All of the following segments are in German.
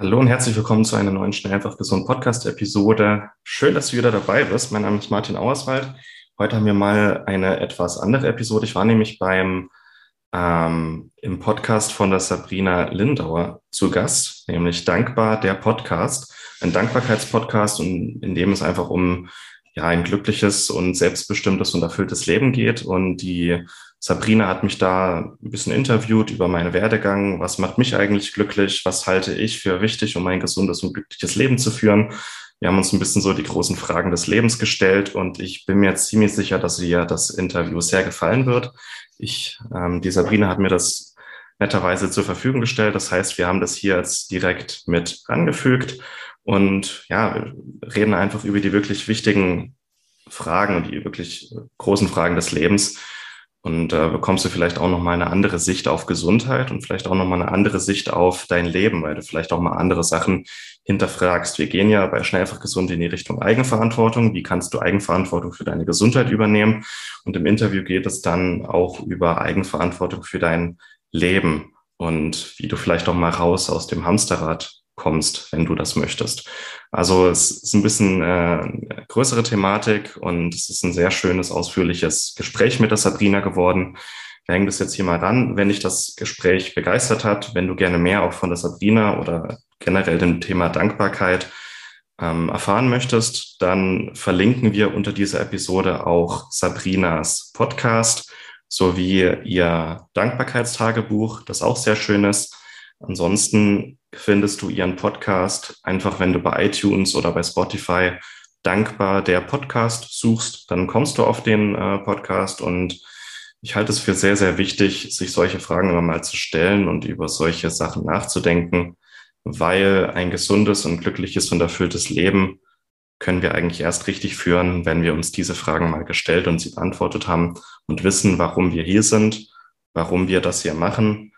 Hallo und herzlich willkommen zu einer neuen Schnell einfach gesund Podcast-Episode. Schön, dass du wieder dabei bist. Mein Name ist Martin Auerswald. Heute haben wir mal eine etwas andere Episode. Ich war nämlich beim ähm, im Podcast von der Sabrina Lindauer zu Gast, nämlich Dankbar der Podcast, ein Dankbarkeitspodcast, und in dem es einfach um ja ein glückliches und selbstbestimmtes und erfülltes Leben geht. Und die Sabrina hat mich da ein bisschen interviewt über meinen Werdegang. Was macht mich eigentlich glücklich? Was halte ich für wichtig, um ein gesundes und glückliches Leben zu führen? Wir haben uns ein bisschen so die großen Fragen des Lebens gestellt und ich bin mir ziemlich sicher, dass ihr das Interview sehr gefallen wird. Ich, ähm, die Sabrina hat mir das netterweise zur Verfügung gestellt. Das heißt, wir haben das hier jetzt direkt mit angefügt und ja, reden einfach über die wirklich wichtigen Fragen und die wirklich großen Fragen des Lebens. Und äh, bekommst du vielleicht auch nochmal eine andere Sicht auf Gesundheit und vielleicht auch nochmal eine andere Sicht auf dein Leben, weil du vielleicht auch mal andere Sachen hinterfragst. Wir gehen ja bei Schnell einfach gesund in die Richtung Eigenverantwortung. Wie kannst du Eigenverantwortung für deine Gesundheit übernehmen? Und im Interview geht es dann auch über Eigenverantwortung für dein Leben und wie du vielleicht auch mal raus aus dem Hamsterrad kommst, wenn du das möchtest. Also es ist ein bisschen äh, größere Thematik und es ist ein sehr schönes, ausführliches Gespräch mit der Sabrina geworden. Wir hängen das jetzt hier mal ran. Wenn dich das Gespräch begeistert hat, wenn du gerne mehr auch von der Sabrina oder generell dem Thema Dankbarkeit ähm, erfahren möchtest, dann verlinken wir unter dieser Episode auch Sabrinas Podcast sowie ihr Dankbarkeitstagebuch, das auch sehr schön ist. Ansonsten findest du ihren Podcast einfach, wenn du bei iTunes oder bei Spotify dankbar der Podcast suchst, dann kommst du auf den äh, Podcast. Und ich halte es für sehr, sehr wichtig, sich solche Fragen immer mal zu stellen und über solche Sachen nachzudenken, weil ein gesundes und glückliches und erfülltes Leben können wir eigentlich erst richtig führen, wenn wir uns diese Fragen mal gestellt und sie beantwortet haben und wissen, warum wir hier sind, warum wir das hier machen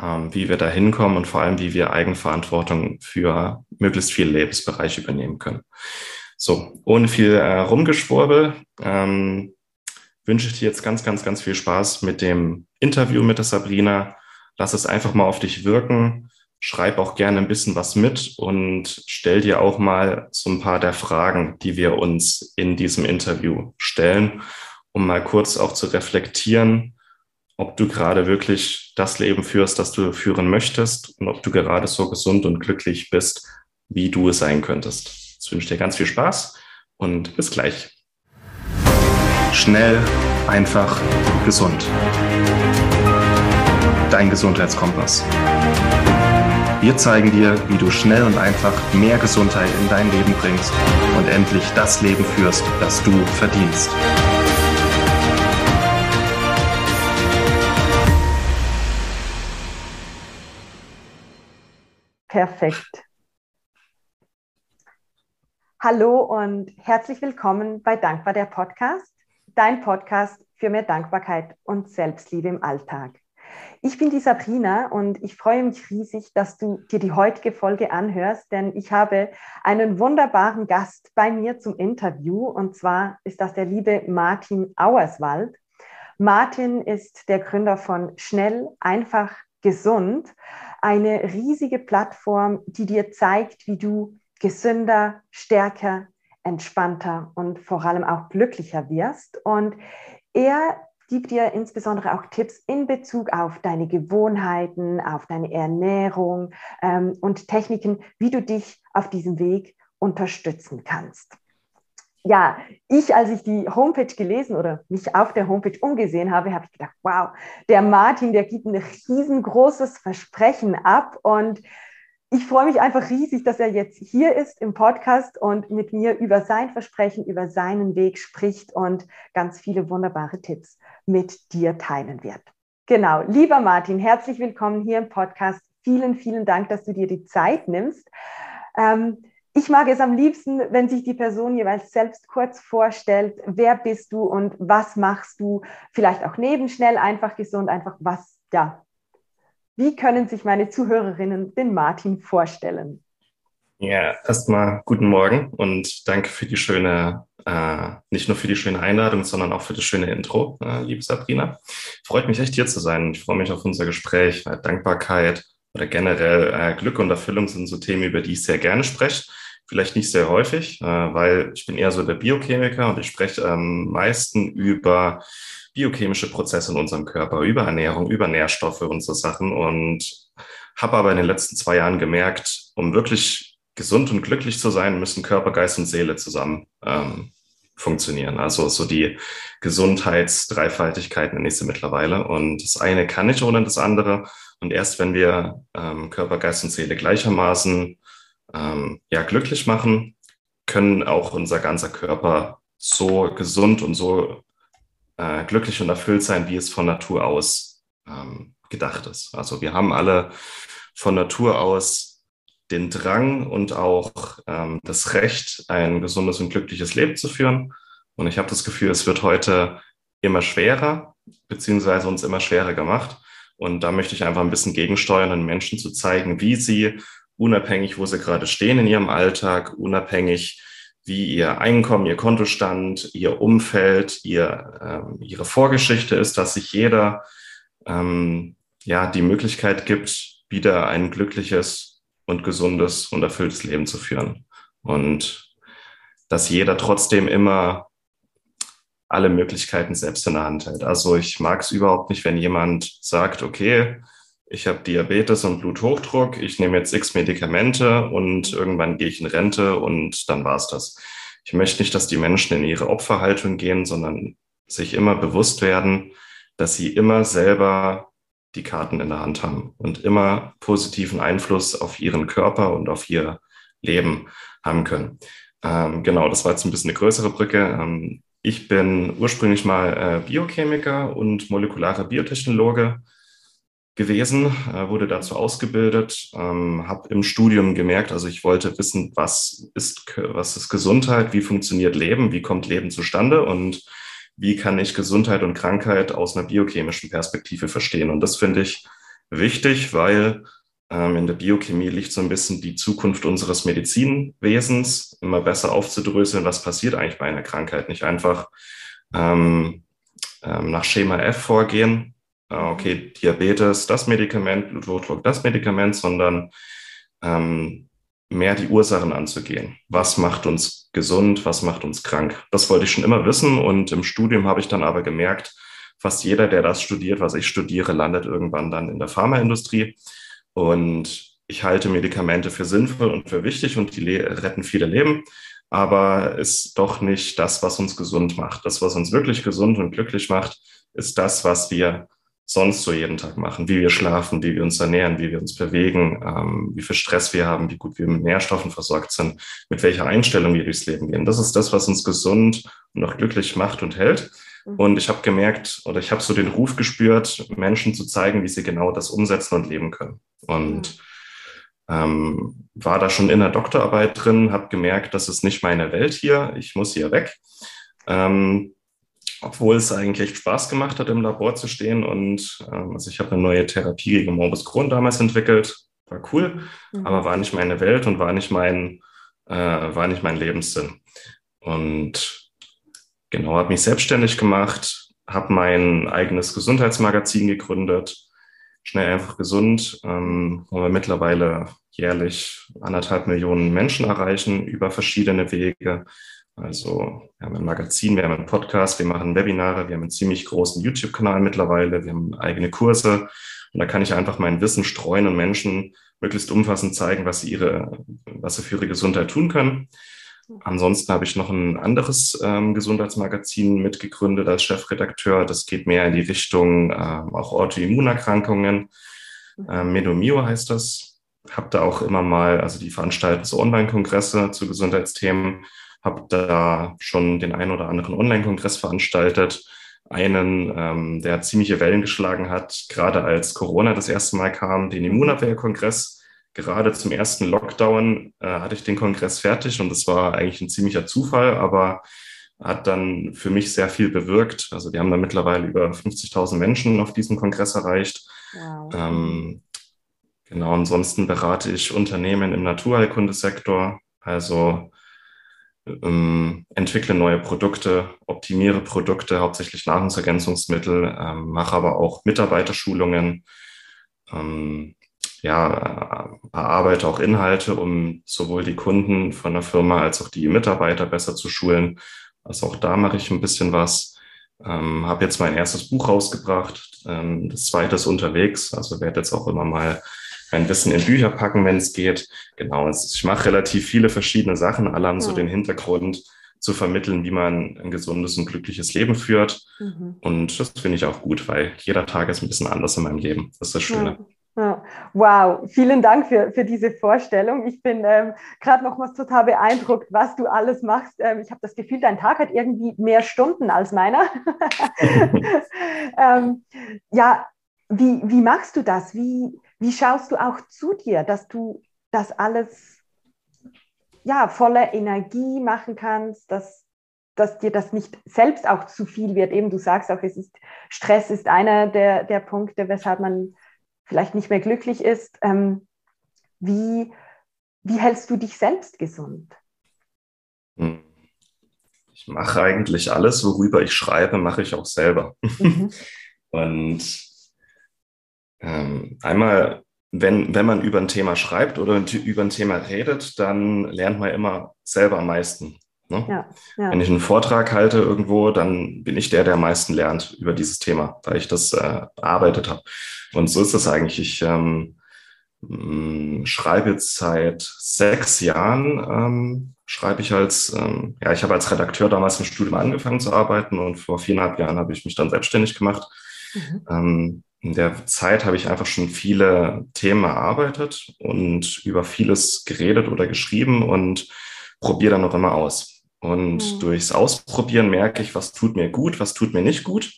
ähm, wie wir da hinkommen und vor allem, wie wir Eigenverantwortung für möglichst viele Lebensbereiche übernehmen können. So, ohne viel äh, Rumgeschwurbel ähm, wünsche ich dir jetzt ganz, ganz, ganz viel Spaß mit dem Interview mit der Sabrina. Lass es einfach mal auf dich wirken. Schreib auch gerne ein bisschen was mit und stell dir auch mal so ein paar der Fragen, die wir uns in diesem Interview stellen, um mal kurz auch zu reflektieren, ob du gerade wirklich das Leben führst, das du führen möchtest und ob du gerade so gesund und glücklich bist, wie du es sein könntest. Jetzt wünsche ich dir ganz viel Spaß und bis gleich. Schnell, einfach, gesund. Dein Gesundheitskompass. Wir zeigen dir, wie du schnell und einfach mehr Gesundheit in dein Leben bringst und endlich das Leben führst, das du verdienst. Perfekt. Hallo und herzlich willkommen bei Dankbar der Podcast, dein Podcast für mehr Dankbarkeit und Selbstliebe im Alltag. Ich bin die Sabrina und ich freue mich riesig, dass du dir die heutige Folge anhörst, denn ich habe einen wunderbaren Gast bei mir zum Interview und zwar ist das der liebe Martin Auerswald. Martin ist der Gründer von Schnell, einfach, gesund eine riesige Plattform, die dir zeigt, wie du gesünder, stärker, entspannter und vor allem auch glücklicher wirst. Und er gibt dir insbesondere auch Tipps in Bezug auf deine Gewohnheiten, auf deine Ernährung ähm, und Techniken, wie du dich auf diesem Weg unterstützen kannst ja, ich, als ich die Homepage gelesen oder mich auf der Homepage umgesehen habe, habe ich gedacht, wow, der Martin, der gibt ein riesengroßes Versprechen ab und ich freue mich einfach riesig, dass er jetzt hier ist im Podcast und mit mir über sein Versprechen, über seinen Weg spricht und ganz viele wunderbare Tipps mit dir teilen wird. Genau, lieber Martin, herzlich willkommen hier im Podcast. Vielen, vielen Dank, dass du dir die Zeit nimmst. Ähm, ich mag es am liebsten, wenn sich die Person jeweils selbst kurz vorstellt, wer bist du und was machst du, vielleicht auch neben schnell, einfach gesund, einfach was, ja. Wie können sich meine Zuhörerinnen den Martin vorstellen? Ja, erstmal guten Morgen und danke für die schöne, äh, nicht nur für die schöne Einladung, sondern auch für das schöne Intro, äh, liebe Sabrina. Freut mich echt hier zu sein. Ich freue mich auf unser Gespräch, weil Dankbarkeit oder generell äh, Glück und Erfüllung sind so Themen, über die ich sehr gerne spreche. Vielleicht nicht sehr häufig, äh, weil ich bin eher so der Biochemiker und ich spreche am meisten über biochemische Prozesse in unserem Körper, über Ernährung, über Nährstoffe und so Sachen. Und habe aber in den letzten zwei Jahren gemerkt, um wirklich gesund und glücklich zu sein, müssen Körper, Geist und Seele zusammen ähm, funktionieren. Also so die Gesundheitsdreifaltigkeit nenne ich sie mittlerweile. Und das eine kann nicht ohne das andere. Und erst wenn wir ähm, Körper, Geist und Seele gleichermaßen ähm, ja, glücklich machen, können auch unser ganzer Körper so gesund und so äh, glücklich und erfüllt sein, wie es von Natur aus ähm, gedacht ist. Also wir haben alle von Natur aus den Drang und auch ähm, das Recht, ein gesundes und glückliches Leben zu führen. Und ich habe das Gefühl, es wird heute immer schwerer, beziehungsweise uns immer schwerer gemacht. Und da möchte ich einfach ein bisschen gegensteuern, den Menschen zu zeigen, wie sie unabhängig, wo sie gerade stehen in ihrem Alltag, unabhängig, wie ihr Einkommen, ihr Kontostand, ihr Umfeld, ihr, ähm, ihre Vorgeschichte ist, dass sich jeder ähm, ja die Möglichkeit gibt, wieder ein glückliches und gesundes und erfülltes Leben zu führen. Und dass jeder trotzdem immer alle Möglichkeiten selbst in der Hand hält. Also ich mag es überhaupt nicht, wenn jemand sagt, okay, ich habe Diabetes und Bluthochdruck, ich nehme jetzt x Medikamente und irgendwann gehe ich in Rente und dann war's das. Ich möchte nicht, dass die Menschen in ihre Opferhaltung gehen, sondern sich immer bewusst werden, dass sie immer selber die Karten in der Hand haben und immer positiven Einfluss auf ihren Körper und auf ihr Leben haben können. Ähm, genau, das war jetzt ein bisschen eine größere Brücke. Ähm, ich bin ursprünglich mal äh, Biochemiker und molekularer Biotechnologe gewesen, äh, wurde dazu ausgebildet, ähm, habe im Studium gemerkt, also ich wollte wissen, was ist, was ist Gesundheit, wie funktioniert Leben, wie kommt Leben zustande und wie kann ich Gesundheit und Krankheit aus einer biochemischen Perspektive verstehen. Und das finde ich wichtig, weil ähm, in der Biochemie liegt so ein bisschen die Zukunft unseres Medizinwesens, immer besser aufzudröseln, was passiert eigentlich bei einer Krankheit. Nicht einfach ähm, ähm, nach Schema F vorgehen, okay, Diabetes, das Medikament, Bluthochdruck, das Medikament, sondern ähm, mehr die Ursachen anzugehen. Was macht uns gesund, was macht uns krank? Das wollte ich schon immer wissen und im Studium habe ich dann aber gemerkt, fast jeder, der das studiert, was ich studiere, landet irgendwann dann in der Pharmaindustrie. Und ich halte Medikamente für sinnvoll und für wichtig und die retten viele Leben, aber ist doch nicht das, was uns gesund macht. Das, was uns wirklich gesund und glücklich macht, ist das, was wir sonst so jeden Tag machen, wie wir schlafen, wie wir uns ernähren, wie wir uns bewegen, ähm, wie viel Stress wir haben, wie gut wir mit Nährstoffen versorgt sind, mit welcher Einstellung wir durchs Leben gehen. Das ist das, was uns gesund und auch glücklich macht und hält. Mhm. Und ich habe gemerkt oder ich habe so den Ruf gespürt, Menschen zu zeigen, wie sie genau das umsetzen und leben können. Und mhm. ähm, war da schon in der Doktorarbeit drin, habe gemerkt, das ist nicht meine Welt hier, ich muss hier weg. Ähm, obwohl es eigentlich echt Spaß gemacht hat, im Labor zu stehen. Und ähm, also ich habe eine neue Therapie gegen Morbus Crohn damals entwickelt. War cool, mhm. aber war nicht meine Welt und war nicht mein, äh, war nicht mein Lebenssinn. Und genau, habe mich selbstständig gemacht, habe mein eigenes Gesundheitsmagazin gegründet, schnell einfach gesund, ähm, wo wir mittlerweile jährlich anderthalb Millionen Menschen erreichen über verschiedene Wege. Also wir haben ein Magazin, wir haben einen Podcast, wir machen Webinare, wir haben einen ziemlich großen YouTube-Kanal mittlerweile, wir haben eigene Kurse und da kann ich einfach mein Wissen streuen und Menschen möglichst umfassend zeigen, was sie ihre, was sie für ihre Gesundheit tun können. Ansonsten habe ich noch ein anderes ähm, Gesundheitsmagazin mitgegründet als Chefredakteur. Das geht mehr in die Richtung äh, auch Autoimmunerkrankungen. Äh, Medomio heißt das. Habe da auch immer mal, also die veranstalten so Online-Kongresse zu Gesundheitsthemen habe da schon den einen oder anderen Online-Kongress veranstaltet. Einen, ähm, der ziemliche Wellen geschlagen hat, gerade als Corona das erste Mal kam, den Immunabwehr-Kongress. Gerade zum ersten Lockdown äh, hatte ich den Kongress fertig und das war eigentlich ein ziemlicher Zufall, aber hat dann für mich sehr viel bewirkt. Also die haben da mittlerweile über 50.000 Menschen auf diesem Kongress erreicht. Wow. Ähm, genau, ansonsten berate ich Unternehmen im Naturheilkundesektor, also ähm, entwickle neue Produkte, optimiere Produkte, hauptsächlich Nahrungsergänzungsmittel, ähm, mache aber auch Mitarbeiterschulungen. Ähm, ja, erarbeite auch Inhalte, um sowohl die Kunden von der Firma als auch die Mitarbeiter besser zu schulen. Also auch da mache ich ein bisschen was. Ähm, habe jetzt mein erstes Buch rausgebracht, ähm, das zweite ist unterwegs, also werde jetzt auch immer mal ein bisschen in Bücher packen, wenn es geht. Genau, ich mache relativ viele verschiedene Sachen, alle haben so den Hintergrund zu vermitteln, wie man ein gesundes und glückliches Leben führt. Mhm. Und das finde ich auch gut, weil jeder Tag ist ein bisschen anders in meinem Leben. Das ist das Schöne. Ja. Wow, vielen Dank für, für diese Vorstellung. Ich bin ähm, gerade nochmals total beeindruckt, was du alles machst. Ähm, ich habe das Gefühl, dein Tag hat irgendwie mehr Stunden als meiner. ähm, ja, wie, wie machst du das? Wie, wie schaust du auch zu dir, dass du das alles ja, voller Energie machen kannst, dass, dass dir das nicht selbst auch zu viel wird? Eben, du sagst auch, es ist, Stress ist einer der, der Punkte, weshalb man vielleicht nicht mehr glücklich ist. Ähm, wie, wie hältst du dich selbst gesund? Hm. Ich mache eigentlich alles, worüber ich schreibe, mache ich auch selber. Mhm. Und ähm, einmal, wenn, wenn man über ein Thema schreibt oder über ein Thema redet, dann lernt man immer selber am meisten. Ne? Ja, ja. Wenn ich einen Vortrag halte irgendwo, dann bin ich der, der am meisten lernt über dieses Thema, weil ich das äh, erarbeitet habe. Und so ist es eigentlich. Ich ähm, mm, schreibe jetzt seit sechs Jahren, ähm, schreibe ich als, ähm, ja, ich habe als Redakteur damals im Studium angefangen zu arbeiten und vor viereinhalb Jahren habe ich mich dann selbstständig gemacht. Mhm. In der Zeit habe ich einfach schon viele Themen erarbeitet und über vieles geredet oder geschrieben und probiere dann noch immer aus. Und mhm. durchs Ausprobieren merke ich, was tut mir gut, was tut mir nicht gut.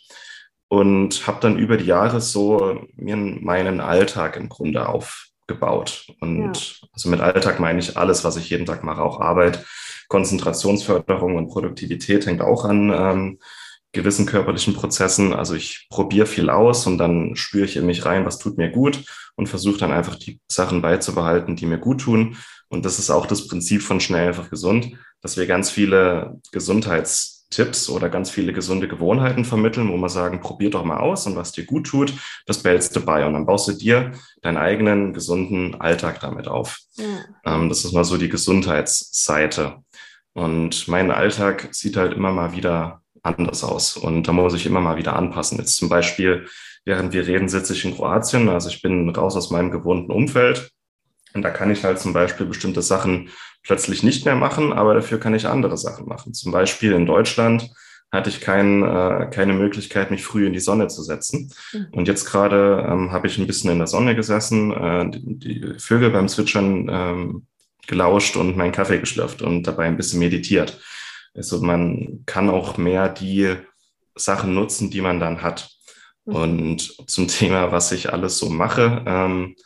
Und habe dann über die Jahre so mir meinen Alltag im Grunde aufgebaut. Und ja. also mit Alltag meine ich alles, was ich jeden Tag mache, auch Arbeit, Konzentrationsförderung und Produktivität hängt auch an ähm, gewissen körperlichen Prozessen. Also ich probiere viel aus und dann spüre ich in mich rein, was tut mir gut und versuche dann einfach die Sachen beizubehalten, die mir gut tun. Und das ist auch das Prinzip von schnell einfach gesund dass wir ganz viele Gesundheitstipps oder ganz viele gesunde Gewohnheiten vermitteln, wo wir sagen, probier doch mal aus und was dir gut tut, das behältst du bei und dann baust du dir deinen eigenen gesunden Alltag damit auf. Ja. Ähm, das ist mal so die Gesundheitsseite. Und mein Alltag sieht halt immer mal wieder anders aus und da muss ich immer mal wieder anpassen. Jetzt zum Beispiel, während wir reden, sitze ich in Kroatien, also ich bin raus aus meinem gewohnten Umfeld und da kann ich halt zum Beispiel bestimmte Sachen plötzlich nicht mehr machen, aber dafür kann ich andere Sachen machen. Zum Beispiel in Deutschland hatte ich kein, äh, keine Möglichkeit, mich früh in die Sonne zu setzen. Mhm. Und jetzt gerade ähm, habe ich ein bisschen in der Sonne gesessen, äh, die, die, Vögel beim Zwitschern ähm, gelauscht und meinen Kaffee geschlürft und dabei ein bisschen meditiert. Also man kann auch mehr die Sachen nutzen, die man dann hat. Mhm. Und zum Thema, was ich alles so mache, ähm,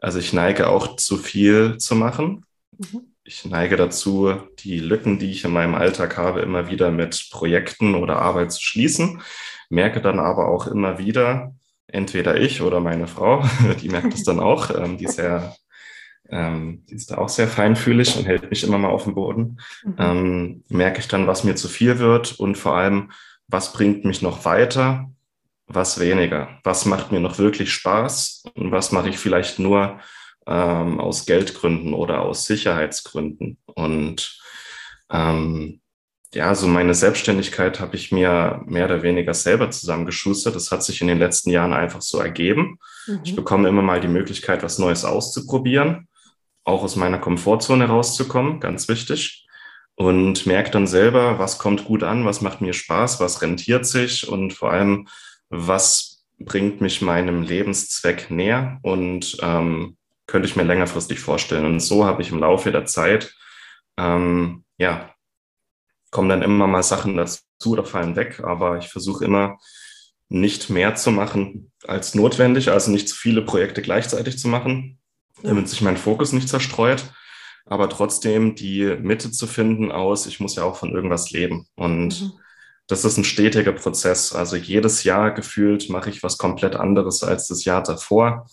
also ich neige auch zu viel zu machen. Mhm. Ich neige dazu, die Lücken, die ich in meinem Alltag habe, immer wieder mit Projekten oder Arbeit zu schließen. Merke dann aber auch immer wieder, entweder ich oder meine Frau, die merkt es dann auch, ähm, die ist sehr, ähm, die ist da auch sehr feinfühlig und hält mich immer mal auf dem Boden. Mhm. Ähm, merke ich dann, was mir zu viel wird und vor allem, was bringt mich noch weiter was weniger? Was macht mir noch wirklich Spaß und was mache ich vielleicht nur ähm, aus Geldgründen oder aus Sicherheitsgründen? Und ähm, ja, so meine Selbstständigkeit habe ich mir mehr oder weniger selber zusammengeschustert. Das hat sich in den letzten Jahren einfach so ergeben. Mhm. Ich bekomme immer mal die Möglichkeit, was Neues auszuprobieren, auch aus meiner Komfortzone rauszukommen, ganz wichtig. Und merke dann selber, was kommt gut an, was macht mir Spaß, was rentiert sich und vor allem, was bringt mich meinem Lebenszweck näher und ähm, könnte ich mir längerfristig vorstellen. Und so habe ich im Laufe der Zeit, ähm, ja, kommen dann immer mal Sachen dazu oder fallen weg, aber ich versuche immer nicht mehr zu machen als notwendig, also nicht zu viele Projekte gleichzeitig zu machen, damit sich mein Fokus nicht zerstreut, aber trotzdem die Mitte zu finden aus, ich muss ja auch von irgendwas leben. Und mhm das ist ein stetiger Prozess. Also jedes Jahr gefühlt mache ich was komplett anderes als das Jahr davor.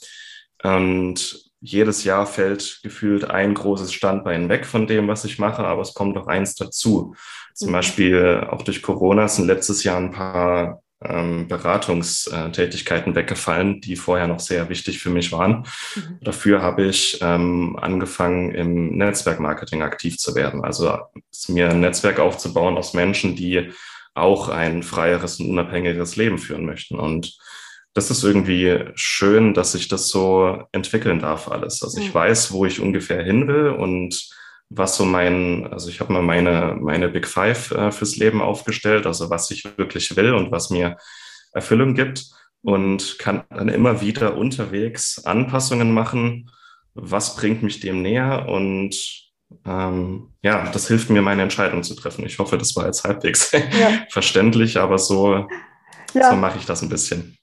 Und jedes Jahr fällt gefühlt ein großes Standbein weg von dem, was ich mache, aber es kommt noch eins dazu. Zum mhm. Beispiel auch durch Corona sind letztes Jahr ein paar ähm, Beratungstätigkeiten weggefallen, die vorher noch sehr wichtig für mich waren. Mhm. Dafür habe ich ähm, angefangen, im Netzwerkmarketing aktiv zu werden. Also mir ein Netzwerk aufzubauen aus Menschen, die auch ein freieres und unabhängiges Leben führen möchten. Und das ist irgendwie schön, dass sich das so entwickeln darf alles. Also ich weiß, wo ich ungefähr hin will und was so mein, also ich habe mal meine, meine Big Five äh, fürs Leben aufgestellt, also was ich wirklich will und was mir Erfüllung gibt und kann dann immer wieder unterwegs Anpassungen machen. Was bringt mich dem näher? Und ähm, ja, das hilft mir, meine Entscheidung zu treffen. Ich hoffe, das war jetzt halbwegs ja. verständlich, aber so, ja. so mache ich das ein bisschen.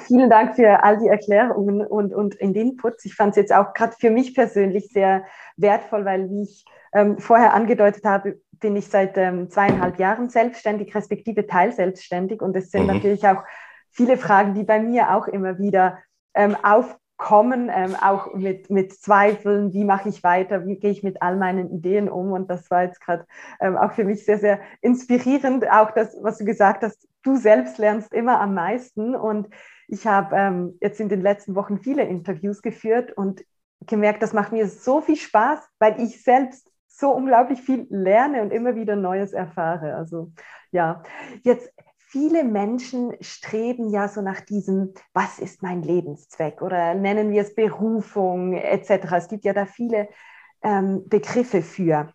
Vielen Dank für all die Erklärungen und, und in den Inputs. Ich fand es jetzt auch gerade für mich persönlich sehr wertvoll, weil, wie ich ähm, vorher angedeutet habe, bin ich seit ähm, zweieinhalb Jahren selbstständig, respektive teilselbstständig. Und es sind mhm. natürlich auch viele Fragen, die bei mir auch immer wieder ähm, aufkommen, ähm, auch mit, mit Zweifeln, wie mache ich weiter, wie gehe ich mit all meinen Ideen um. Und das war jetzt gerade ähm, auch für mich sehr, sehr inspirierend, auch das, was du gesagt hast, du selbst lernst immer am meisten. Und ich habe ähm, jetzt in den letzten Wochen viele Interviews geführt und gemerkt, das macht mir so viel Spaß, weil ich selbst so unglaublich viel lerne und immer wieder Neues erfahre. Also ja, jetzt viele Menschen streben ja so nach diesem, was ist mein Lebenszweck oder nennen wir es Berufung etc. Es gibt ja da viele ähm, Begriffe für.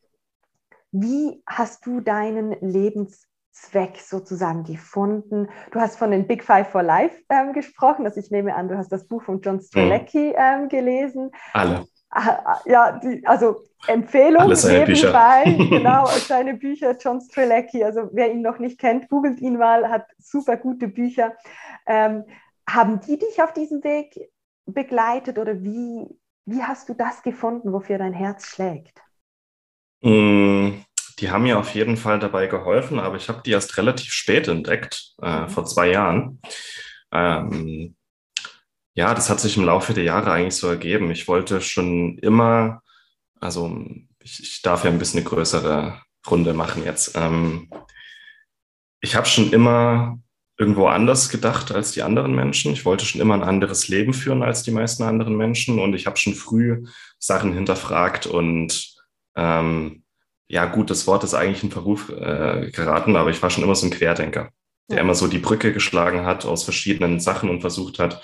Wie hast du deinen Lebenszweck Zweck sozusagen gefunden. Du hast von den Big Five for Life ähm, gesprochen, also ich nehme an, du hast das Buch von John Strelecki mhm. ähm, gelesen. Alle. Ah, ja, die, also Empfehlung Alle seine nebenbei, Bücher. genau, seine Bücher, John Strelecki, also wer ihn noch nicht kennt, googelt ihn mal, hat super gute Bücher. Ähm, haben die dich auf diesem Weg begleitet oder wie, wie hast du das gefunden, wofür dein Herz schlägt? Mm, die haben mir auf jeden Fall dabei geholfen, aber ich habe die erst relativ spät entdeckt, äh, mhm. vor zwei Jahren. Ähm, ja, das hat sich im Laufe der Jahre eigentlich so ergeben. Ich wollte schon immer, also ich, ich darf ja ein bisschen eine größere Runde machen jetzt. Ähm, ich habe schon immer irgendwo anders gedacht als die anderen Menschen. Ich wollte schon immer ein anderes Leben führen als die meisten anderen Menschen und ich habe schon früh Sachen hinterfragt und ähm, ja gut, das Wort ist eigentlich in Verruf äh, geraten, aber ich war schon immer so ein Querdenker, der ja. immer so die Brücke geschlagen hat aus verschiedenen Sachen und versucht hat,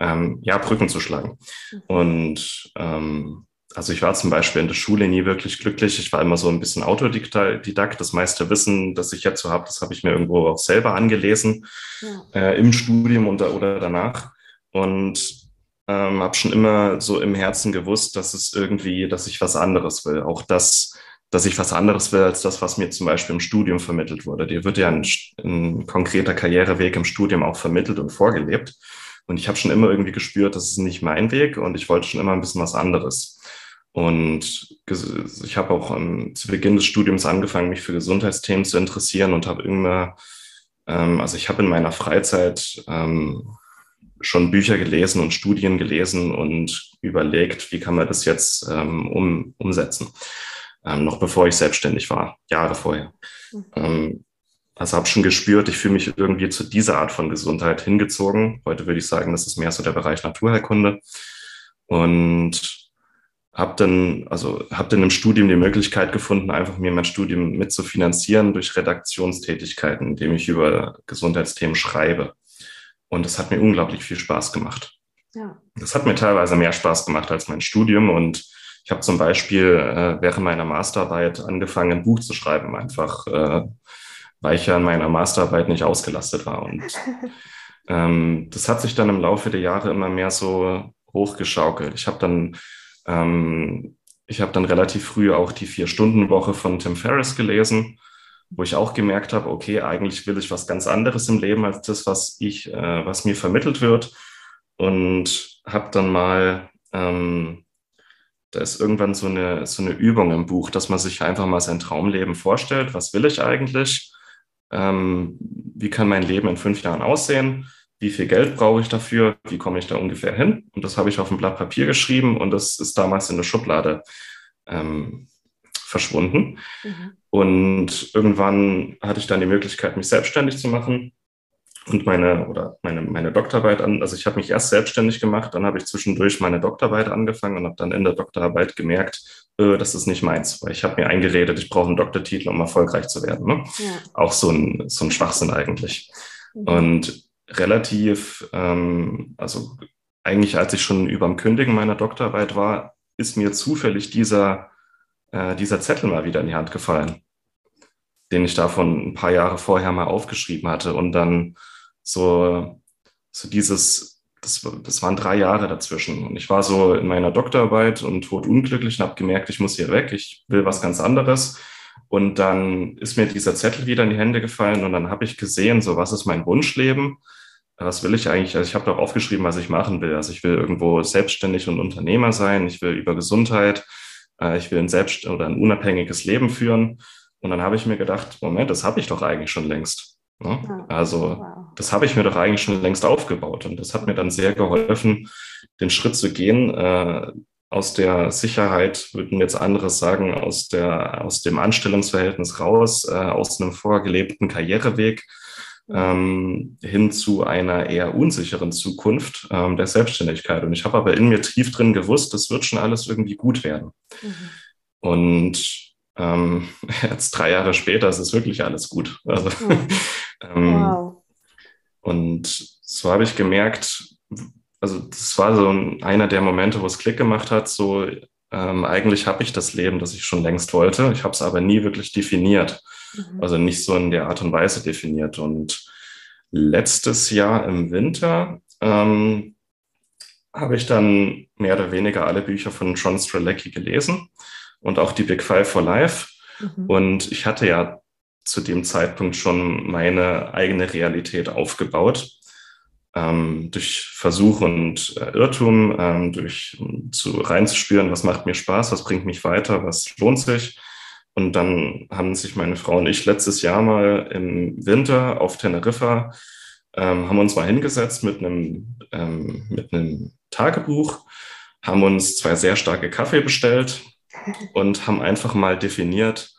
ähm, ja, Brücken zu schlagen. Mhm. Und ähm, also ich war zum Beispiel in der Schule nie wirklich glücklich. Ich war immer so ein bisschen Autodidakt. Das meiste Wissen, das ich jetzt so habe, das habe ich mir irgendwo auch selber angelesen, ja. äh, im Studium oder, oder danach. Und ähm, habe schon immer so im Herzen gewusst, dass es irgendwie, dass ich was anderes will. Auch das dass ich was anderes will als das, was mir zum Beispiel im Studium vermittelt wurde. Dir wird ja ein, ein konkreter Karriereweg im Studium auch vermittelt und vorgelebt. Und ich habe schon immer irgendwie gespürt, das ist nicht mein Weg und ich wollte schon immer ein bisschen was anderes. Und ich habe auch um, zu Beginn des Studiums angefangen, mich für Gesundheitsthemen zu interessieren und habe immer, ähm, also ich habe in meiner Freizeit ähm, schon Bücher gelesen und Studien gelesen und überlegt, wie kann man das jetzt ähm, um, umsetzen ähm, noch bevor ich selbstständig war, Jahre vorher. Mhm. Ähm, also habe schon gespürt, ich fühle mich irgendwie zu dieser Art von Gesundheit hingezogen. Heute würde ich sagen, das ist mehr so der Bereich Naturheilkunde. Und habe dann, also habe dann im Studium die Möglichkeit gefunden, einfach mir mein Studium mitzufinanzieren durch Redaktionstätigkeiten, indem ich über Gesundheitsthemen schreibe. Und das hat mir unglaublich viel Spaß gemacht. Ja. Das hat mir teilweise mehr Spaß gemacht als mein Studium und ich habe zum Beispiel äh, während meiner Masterarbeit angefangen, ein Buch zu schreiben, einfach äh, weil ich ja in meiner Masterarbeit nicht ausgelastet war. Und ähm, das hat sich dann im Laufe der Jahre immer mehr so hochgeschaukelt. Ich habe dann, ähm, ich habe dann relativ früh auch die Vier-Stunden-Woche von Tim Ferriss gelesen, wo ich auch gemerkt habe, okay, eigentlich will ich was ganz anderes im Leben als das, was ich, äh, was mir vermittelt wird. Und habe dann mal ähm, da ist irgendwann so eine, so eine Übung im Buch, dass man sich einfach mal sein Traumleben vorstellt. Was will ich eigentlich? Ähm, wie kann mein Leben in fünf Jahren aussehen? Wie viel Geld brauche ich dafür? Wie komme ich da ungefähr hin? Und das habe ich auf ein Blatt Papier geschrieben und das ist damals in der Schublade ähm, verschwunden. Mhm. Und irgendwann hatte ich dann die Möglichkeit, mich selbstständig zu machen und meine oder meine, meine Doktorarbeit an. Also ich habe mich erst selbstständig gemacht, dann habe ich zwischendurch meine Doktorarbeit angefangen und habe dann in der Doktorarbeit gemerkt, äh, das ist nicht meins, weil ich habe mir eingeredet, ich brauche einen Doktortitel, um erfolgreich zu werden. Ne? Ja. Auch so ein, so ein Schwachsinn eigentlich. Mhm. Und relativ, ähm, also eigentlich als ich schon über dem Kündigen meiner Doktorarbeit war, ist mir zufällig dieser, äh, dieser Zettel mal wieder in die Hand gefallen, den ich davon ein paar Jahre vorher mal aufgeschrieben hatte und dann so, so dieses, das, das waren drei Jahre dazwischen. Und ich war so in meiner Doktorarbeit und totunglücklich und habe gemerkt, ich muss hier weg, ich will was ganz anderes. Und dann ist mir dieser Zettel wieder in die Hände gefallen und dann habe ich gesehen, so was ist mein Wunschleben? Was will ich eigentlich? Also ich habe doch aufgeschrieben, was ich machen will. Also ich will irgendwo selbstständig und Unternehmer sein. Ich will über Gesundheit. Äh, ich will ein selbst oder ein unabhängiges Leben führen. Und dann habe ich mir gedacht, Moment, das habe ich doch eigentlich schon längst. Ne? Also das habe ich mir doch eigentlich schon längst aufgebaut und das hat mir dann sehr geholfen, den Schritt zu gehen, äh, aus der Sicherheit, würden jetzt anderes sagen, aus, der, aus dem Anstellungsverhältnis raus, äh, aus einem vorgelebten Karriereweg ähm, hin zu einer eher unsicheren Zukunft ähm, der Selbstständigkeit. Und ich habe aber in mir tief drin gewusst, das wird schon alles irgendwie gut werden. Mhm. Und ähm, jetzt drei Jahre später ist es wirklich alles gut. Also, mhm. ähm, wow. Und so habe ich gemerkt, also das war so einer der Momente, wo es Klick gemacht hat, so ähm, eigentlich habe ich das Leben, das ich schon längst wollte. Ich habe es aber nie wirklich definiert. Mhm. Also nicht so in der Art und Weise definiert. Und letztes Jahr im Winter ähm, habe ich dann mehr oder weniger alle Bücher von John Strelecki gelesen und auch die Big Five for Life. Mhm. Und ich hatte ja zu dem Zeitpunkt schon meine eigene Realität aufgebaut. Ähm, durch Versuch und äh, Irrtum, ähm, durch zu reinzuspüren, was macht mir Spaß, was bringt mich weiter, was lohnt sich. Und dann haben sich meine Frau und ich letztes Jahr mal im Winter auf Teneriffa, ähm, haben uns mal hingesetzt mit einem, ähm, mit einem Tagebuch, haben uns zwei sehr starke Kaffee bestellt, und haben einfach mal definiert,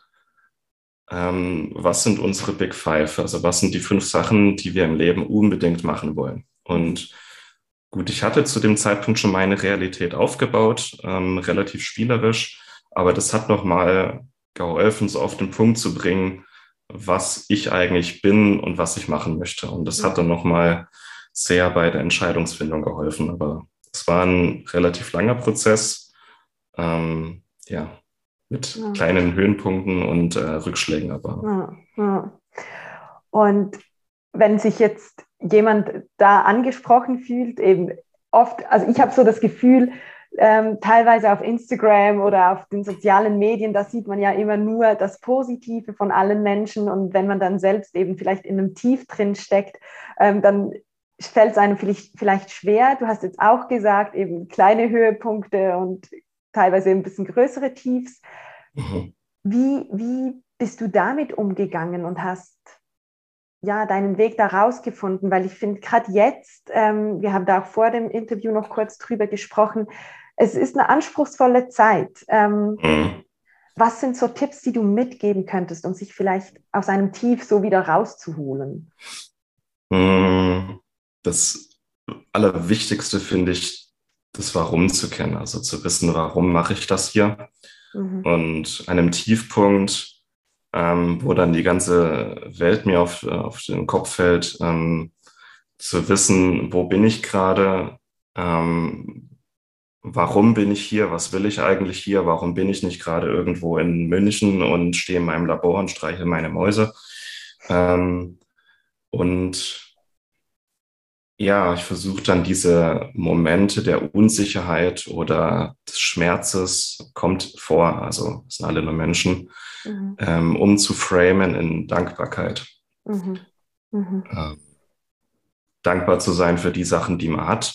ähm, was sind unsere Big Five, also was sind die fünf Sachen, die wir im Leben unbedingt machen wollen. Und gut, ich hatte zu dem Zeitpunkt schon meine Realität aufgebaut, ähm, relativ spielerisch, aber das hat nochmal geholfen, so auf den Punkt zu bringen, was ich eigentlich bin und was ich machen möchte. Und das hat dann nochmal sehr bei der Entscheidungsfindung geholfen. Aber es war ein relativ langer Prozess. Ähm, ja, mit ja. kleinen Höhenpunkten und äh, Rückschlägen aber. Ja. Und wenn sich jetzt jemand da angesprochen fühlt, eben oft, also ich habe so das Gefühl, ähm, teilweise auf Instagram oder auf den sozialen Medien, da sieht man ja immer nur das Positive von allen Menschen und wenn man dann selbst eben vielleicht in einem Tief drin steckt, ähm, dann fällt es einem vielleicht, vielleicht schwer. Du hast jetzt auch gesagt, eben kleine Höhepunkte und teilweise ein bisschen größere Tiefs. Mhm. Wie, wie bist du damit umgegangen und hast ja deinen Weg da rausgefunden? Weil ich finde, gerade jetzt, ähm, wir haben da auch vor dem Interview noch kurz drüber gesprochen, es ist eine anspruchsvolle Zeit. Ähm, mhm. Was sind so Tipps, die du mitgeben könntest, um sich vielleicht aus einem Tief so wieder rauszuholen? Mhm. Das Allerwichtigste finde ich, das Warum zu kennen, also zu wissen, warum mache ich das hier. Mhm. Und einem Tiefpunkt, ähm, wo dann die ganze Welt mir auf, auf den Kopf fällt, ähm, zu wissen, wo bin ich gerade, ähm, warum bin ich hier, was will ich eigentlich hier, warum bin ich nicht gerade irgendwo in München und stehe in meinem Labor und streiche meine Mäuse. Ähm, und ja, ich versuche dann diese Momente der Unsicherheit oder des Schmerzes, kommt vor, also es sind alle nur Menschen, mhm. ähm, um zu framen in Dankbarkeit. Mhm. Mhm. Ähm, dankbar zu sein für die Sachen, die man hat.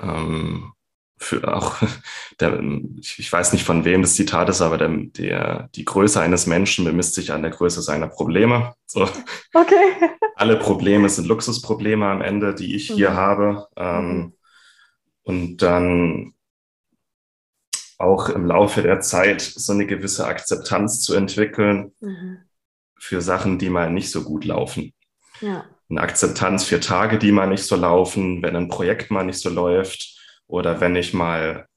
Ähm, für auch der, ich weiß nicht von wem das Zitat ist, aber der, der, die Größe eines Menschen bemisst sich an der Größe seiner Probleme. So. Okay. Alle Probleme sind Luxusprobleme am Ende, die ich hier mhm. habe. Ähm, mhm. Und dann auch im Laufe der Zeit so eine gewisse Akzeptanz zu entwickeln mhm. für Sachen, die mal nicht so gut laufen. Ja. eine Akzeptanz für Tage, die mal nicht so laufen, wenn ein Projekt mal nicht so läuft oder wenn ich mal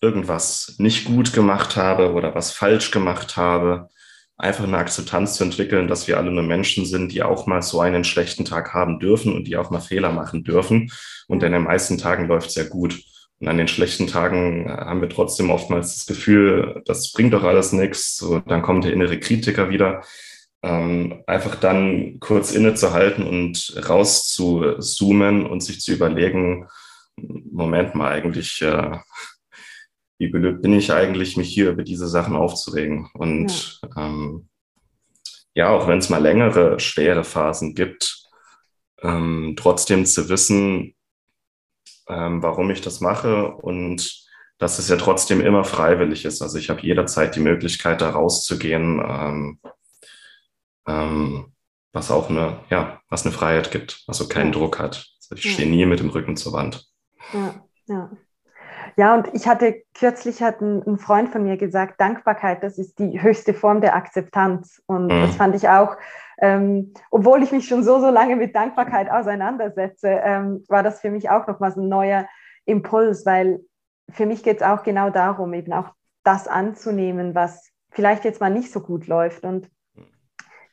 irgendwas nicht gut gemacht habe oder was falsch gemacht habe. Einfach eine Akzeptanz zu entwickeln, dass wir alle nur Menschen sind, die auch mal so einen schlechten Tag haben dürfen und die auch mal Fehler machen dürfen. Und in den meisten Tagen läuft es sehr gut. Und an den schlechten Tagen äh, haben wir trotzdem oftmals das Gefühl, das bringt doch alles nichts. So, dann kommt der innere Kritiker wieder ähm, einfach dann kurz innezuhalten und raus zu zoomen und sich zu überlegen, Moment mal, eigentlich, äh, wie blöd bin ich eigentlich, mich hier über diese Sachen aufzuregen? Und ja, ähm, ja auch wenn es mal längere, schwere Phasen gibt, ähm, trotzdem zu wissen, ähm, warum ich das mache und dass es ja trotzdem immer freiwillig ist. Also ich habe jederzeit die Möglichkeit, da rauszugehen. Ähm, ähm, was auch eine, ja, was eine Freiheit gibt, also keinen. Druck hat. Also ich stehe nie mit dem Rücken zur Wand. Ja, ja. Ja, und ich hatte kürzlich hat ein, ein, Freund von mir gesagt, Dankbarkeit, das ist die höchste Form der Akzeptanz. Und mhm. das fand ich auch, ähm, obwohl ich mich schon so, so lange mit Dankbarkeit auseinandersetze, ähm, war das für mich auch nochmals ein neuer Impuls, weil für mich geht es auch genau darum, eben auch das anzunehmen, was vielleicht jetzt mal nicht so gut läuft. Und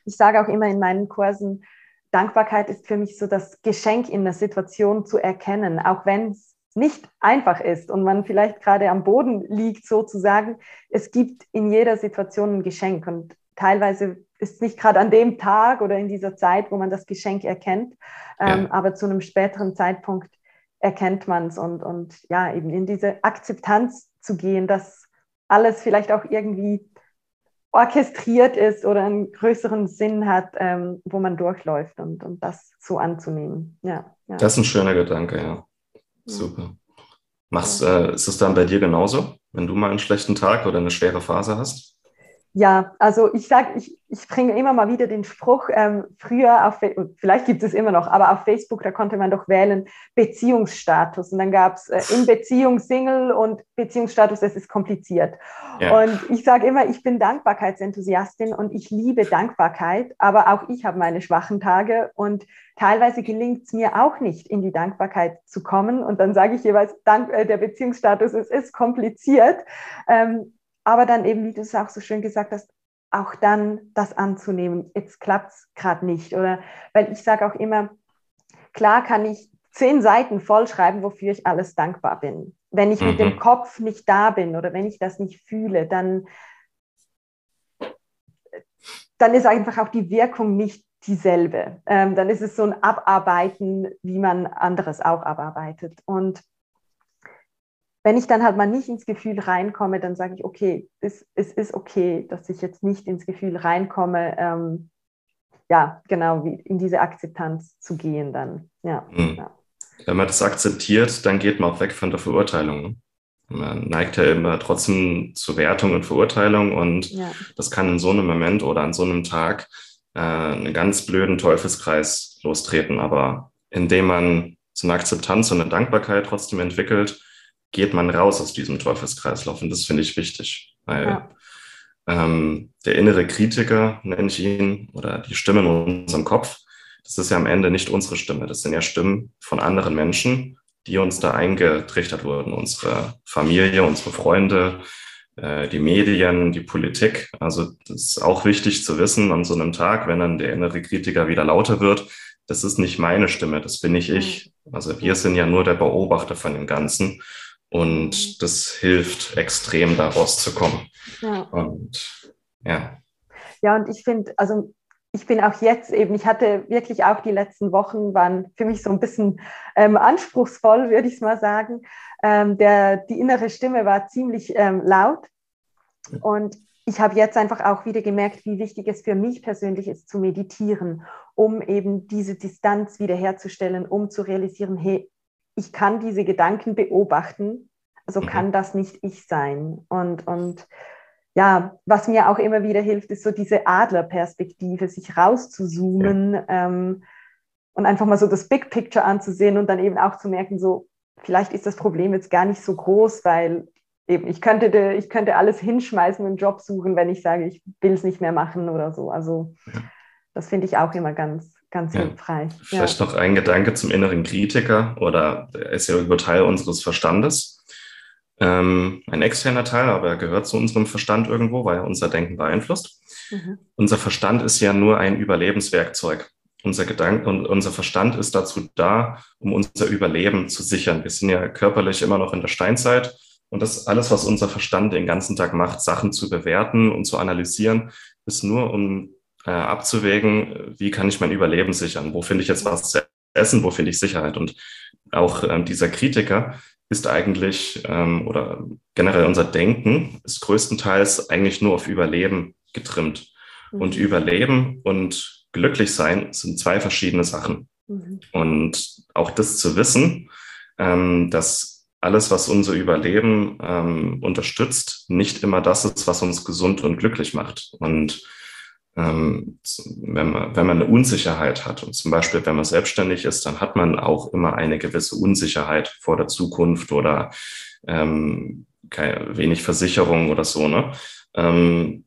ich sage auch immer in meinen Kursen, Dankbarkeit ist für mich so das Geschenk in der Situation zu erkennen, auch wenn es nicht einfach ist und man vielleicht gerade am Boden liegt sozusagen. Es gibt in jeder Situation ein Geschenk und teilweise ist es nicht gerade an dem Tag oder in dieser Zeit, wo man das Geschenk erkennt, ja. ähm, aber zu einem späteren Zeitpunkt erkennt man es und, und ja, eben in diese Akzeptanz zu gehen, dass alles vielleicht auch irgendwie orchestriert ist oder einen größeren Sinn hat, ähm, wo man durchläuft und, und das so anzunehmen. Ja, ja. Das ist ein schöner Gedanke, ja. Super. Machst, äh, ist es dann bei dir genauso, wenn du mal einen schlechten Tag oder eine schwere Phase hast? Ja, also ich sage, ich, ich bringe immer mal wieder den Spruch, ähm, früher auf, vielleicht gibt es immer noch, aber auf Facebook, da konnte man doch wählen Beziehungsstatus und dann gab es äh, in Beziehung Single und Beziehungsstatus, das ist kompliziert. Ja. Und ich sage immer, ich bin Dankbarkeitsenthusiastin und ich liebe Dankbarkeit, aber auch ich habe meine schwachen Tage und teilweise gelingt es mir auch nicht, in die Dankbarkeit zu kommen und dann sage ich jeweils, Dank, äh, der Beziehungsstatus es ist kompliziert. Ähm, aber dann eben, wie du es auch so schön gesagt hast, auch dann das anzunehmen. Jetzt klappt es gerade nicht. Oder weil ich sage auch immer, klar kann ich zehn Seiten vollschreiben, wofür ich alles dankbar bin. Wenn ich mhm. mit dem mhm. Kopf nicht da bin oder wenn ich das nicht fühle, dann, dann ist einfach auch die Wirkung nicht dieselbe. Ähm, dann ist es so ein Abarbeiten, wie man anderes auch abarbeitet. Und wenn ich dann halt mal nicht ins Gefühl reinkomme, dann sage ich, okay, es, es ist okay, dass ich jetzt nicht ins Gefühl reinkomme, ähm, ja, genau, wie in diese Akzeptanz zu gehen dann. Ja, mhm. ja, Wenn man das akzeptiert, dann geht man auch weg von der Verurteilung. Ne? Man neigt ja immer trotzdem zu Wertung und Verurteilung und ja. das kann in so einem Moment oder an so einem Tag äh, einen ganz blöden Teufelskreis lostreten. Aber indem man so eine Akzeptanz und eine Dankbarkeit trotzdem entwickelt, geht man raus aus diesem Teufelskreislauf. Und das finde ich wichtig, weil ja. ähm, der innere Kritiker, nenne ich ihn, oder die Stimme in unserem Kopf, das ist ja am Ende nicht unsere Stimme. Das sind ja Stimmen von anderen Menschen, die uns da eingetrichtert wurden. Unsere Familie, unsere Freunde, äh, die Medien, die Politik. Also das ist auch wichtig zu wissen an so einem Tag, wenn dann der innere Kritiker wieder lauter wird. Das ist nicht meine Stimme, das bin nicht ich. Also wir sind ja nur der Beobachter von dem Ganzen. Und das hilft extrem, da rauszukommen. Ja. Und ja. Ja, und ich finde, also ich bin auch jetzt eben, ich hatte wirklich auch die letzten Wochen waren für mich so ein bisschen ähm, anspruchsvoll, würde ich es mal sagen. Ähm, der, die innere Stimme war ziemlich ähm, laut. Und ich habe jetzt einfach auch wieder gemerkt, wie wichtig es für mich persönlich ist, zu meditieren, um eben diese Distanz wiederherzustellen, um zu realisieren, hey, ich kann diese Gedanken beobachten, also kann das nicht ich sein. Und, und ja, was mir auch immer wieder hilft, ist so diese Adlerperspektive, sich rauszuzoomen ja. ähm, und einfach mal so das Big Picture anzusehen und dann eben auch zu merken, so vielleicht ist das Problem jetzt gar nicht so groß, weil eben ich könnte, ich könnte alles hinschmeißen und einen Job suchen, wenn ich sage, ich will es nicht mehr machen oder so. Also ja. das finde ich auch immer ganz, ganz ja. hilfreich. Vielleicht ja. noch ein Gedanke zum inneren Kritiker oder er ist ja irgendwo Teil unseres Verstandes. Ähm, ein externer Teil, aber er gehört zu unserem Verstand irgendwo, weil er unser Denken beeinflusst. Mhm. Unser Verstand ist ja nur ein Überlebenswerkzeug. Unser Gedanke und unser Verstand ist dazu da, um unser Überleben zu sichern. Wir sind ja körperlich immer noch in der Steinzeit und das alles, was unser Verstand den ganzen Tag macht, Sachen zu bewerten und zu analysieren, ist nur um äh, abzuwägen, wie kann ich mein Überleben sichern? Wo finde ich jetzt was zu essen? Wo finde ich Sicherheit? Und auch ähm, dieser Kritiker ist eigentlich, ähm, oder generell unser Denken ist größtenteils eigentlich nur auf Überleben getrimmt. Mhm. Und Überleben und glücklich sein sind zwei verschiedene Sachen. Mhm. Und auch das zu wissen, ähm, dass alles, was unser Überleben ähm, unterstützt, nicht immer das ist, was uns gesund und glücklich macht. Und ähm, wenn, man, wenn man eine Unsicherheit hat und zum Beispiel, wenn man selbstständig ist, dann hat man auch immer eine gewisse Unsicherheit vor der Zukunft oder ähm, keine, wenig Versicherung oder so. Ne? Ähm,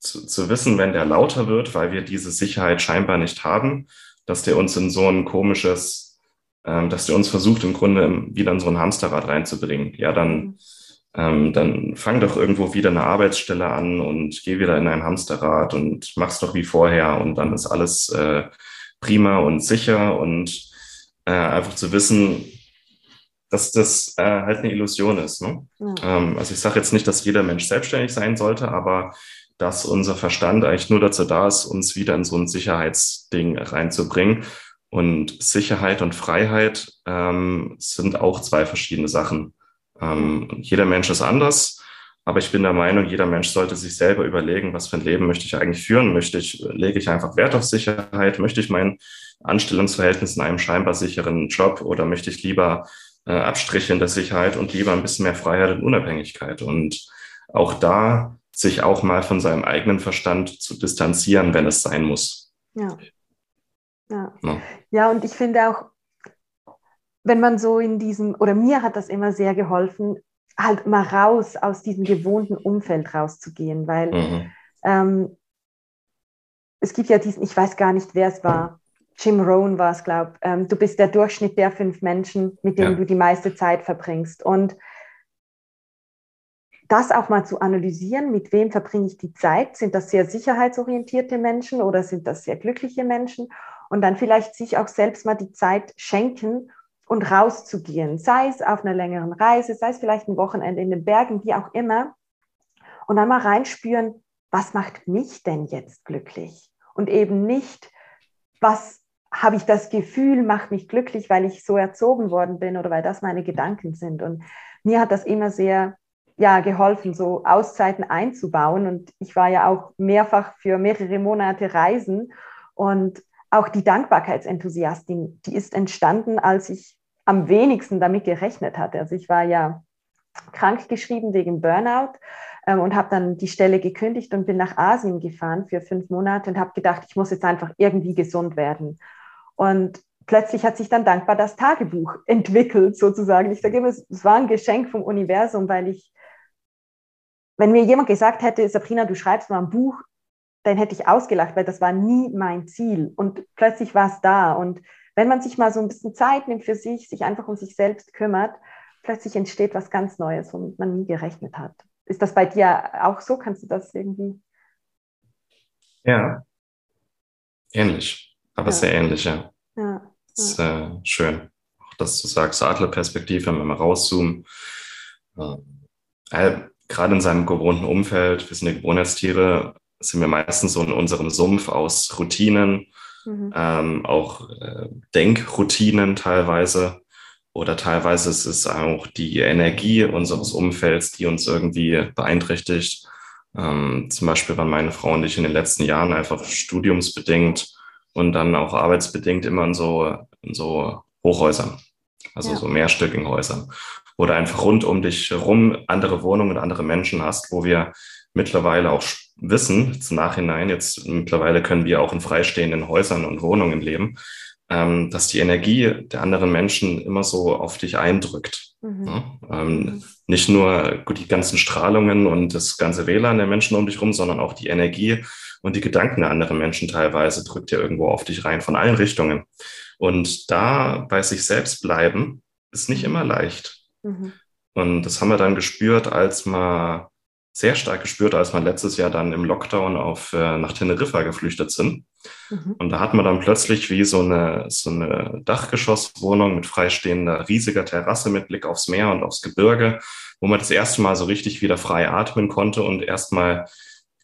zu, zu wissen, wenn der lauter wird, weil wir diese Sicherheit scheinbar nicht haben, dass der uns in so ein komisches, ähm, dass der uns versucht, im Grunde wieder in so ein Hamsterrad reinzubringen. Ja, dann mhm ähm, dann fang doch irgendwo wieder eine Arbeitsstelle an und geh wieder in ein Hamsterrad und mach's doch wie vorher und dann ist alles äh, prima und sicher und äh, einfach zu wissen, dass das äh, halt eine Illusion ist. Ne? Ja. Ähm, also ich sage jetzt nicht, dass jeder Mensch selbstständig sein sollte, aber dass unser Verstand eigentlich nur dazu da ist, uns wieder in so ein Sicherheitsding reinzubringen. Und Sicherheit und Freiheit ähm, sind auch zwei verschiedene Sachen. Ähm, jeder Mensch ist anders, aber ich bin der Meinung, jeder Mensch sollte sich selber überlegen, was für ein Leben möchte ich eigentlich führen? Möchte ich, lege ich einfach Wert auf Sicherheit? Möchte ich mein Anstellungsverhältnis in einem scheinbar sicheren Job oder möchte ich lieber äh, Abstriche in der Sicherheit und lieber ein bisschen mehr Freiheit und Unabhängigkeit? Und auch da sich auch mal von seinem eigenen Verstand zu distanzieren, wenn es sein muss. Ja. Ja, ja. ja und ich finde auch, wenn man so in diesem, oder mir hat das immer sehr geholfen, halt mal raus aus diesem gewohnten Umfeld rauszugehen, weil mhm. ähm, es gibt ja diesen, ich weiß gar nicht, wer es war, Jim Rohn war es, glaube ich, ähm, du bist der Durchschnitt der fünf Menschen, mit denen ja. du die meiste Zeit verbringst. Und das auch mal zu analysieren, mit wem verbringe ich die Zeit? Sind das sehr sicherheitsorientierte Menschen oder sind das sehr glückliche Menschen? Und dann vielleicht sich auch selbst mal die Zeit schenken, und rauszugehen, sei es auf einer längeren Reise, sei es vielleicht ein Wochenende in den Bergen, wie auch immer, und dann mal reinspüren, was macht mich denn jetzt glücklich? Und eben nicht, was habe ich das Gefühl, macht mich glücklich, weil ich so erzogen worden bin oder weil das meine Gedanken sind. Und mir hat das immer sehr ja, geholfen, so Auszeiten einzubauen. Und ich war ja auch mehrfach für mehrere Monate reisen. Und auch die Dankbarkeitsenthusiastin, die ist entstanden, als ich am wenigsten damit gerechnet hatte. Also ich war ja krank geschrieben wegen Burnout ähm, und habe dann die Stelle gekündigt und bin nach Asien gefahren für fünf Monate und habe gedacht, ich muss jetzt einfach irgendwie gesund werden. Und plötzlich hat sich dann dankbar das Tagebuch entwickelt, sozusagen. Ich sage immer, es war ein Geschenk vom Universum, weil ich, wenn mir jemand gesagt hätte, Sabrina, du schreibst mal ein Buch, dann hätte ich ausgelacht, weil das war nie mein Ziel. Und plötzlich war es da. Und wenn man sich mal so ein bisschen Zeit nimmt für sich, sich einfach um sich selbst kümmert, plötzlich entsteht was ganz Neues, womit man nie gerechnet hat. Ist das bei dir auch so? Kannst du das irgendwie? Ja, ähnlich, aber ja. sehr ähnlich, ja. ja. Das ist äh, schön. Auch dass du sagst, Adlerperspektive, wenn wir mal rauszoomen. Äh, gerade in seinem gewohnten Umfeld, wir sind ja Gewohnheitstiere, sind wir meistens so in unserem Sumpf aus Routinen, mhm. ähm, auch äh, Denkroutinen teilweise. Oder teilweise ist es auch die Energie unseres Umfelds, die uns irgendwie beeinträchtigt. Ähm, zum Beispiel waren meine Frau und ich in den letzten Jahren einfach studiumsbedingt und dann auch arbeitsbedingt immer in so, in so Hochhäusern, also ja. so mehrstöckigen Häusern, wo du einfach rund um dich herum andere Wohnungen und andere Menschen hast, wo wir mittlerweile auch wissen, zum Nachhinein, jetzt mittlerweile können wir auch in freistehenden Häusern und Wohnungen leben, ähm, dass die Energie der anderen Menschen immer so auf dich eindrückt. Mhm. Ja? Ähm, mhm. Nicht nur gut, die ganzen Strahlungen und das ganze WLAN der Menschen um dich rum, sondern auch die Energie Und die Gedanken der anderen Menschen teilweise drückt ja irgendwo auf dich rein, von allen Richtungen. Und da bei sich selbst bleiben, ist nicht immer leicht. Mhm. Und das haben wir dann gespürt, als man sehr stark gespürt, als wir letztes Jahr dann im Lockdown auf, äh, nach Teneriffa geflüchtet sind. Mhm. Und da hat man dann plötzlich wie so eine, so eine Dachgeschosswohnung mit freistehender riesiger Terrasse mit Blick aufs Meer und aufs Gebirge, wo man das erste Mal so richtig wieder frei atmen konnte und erstmal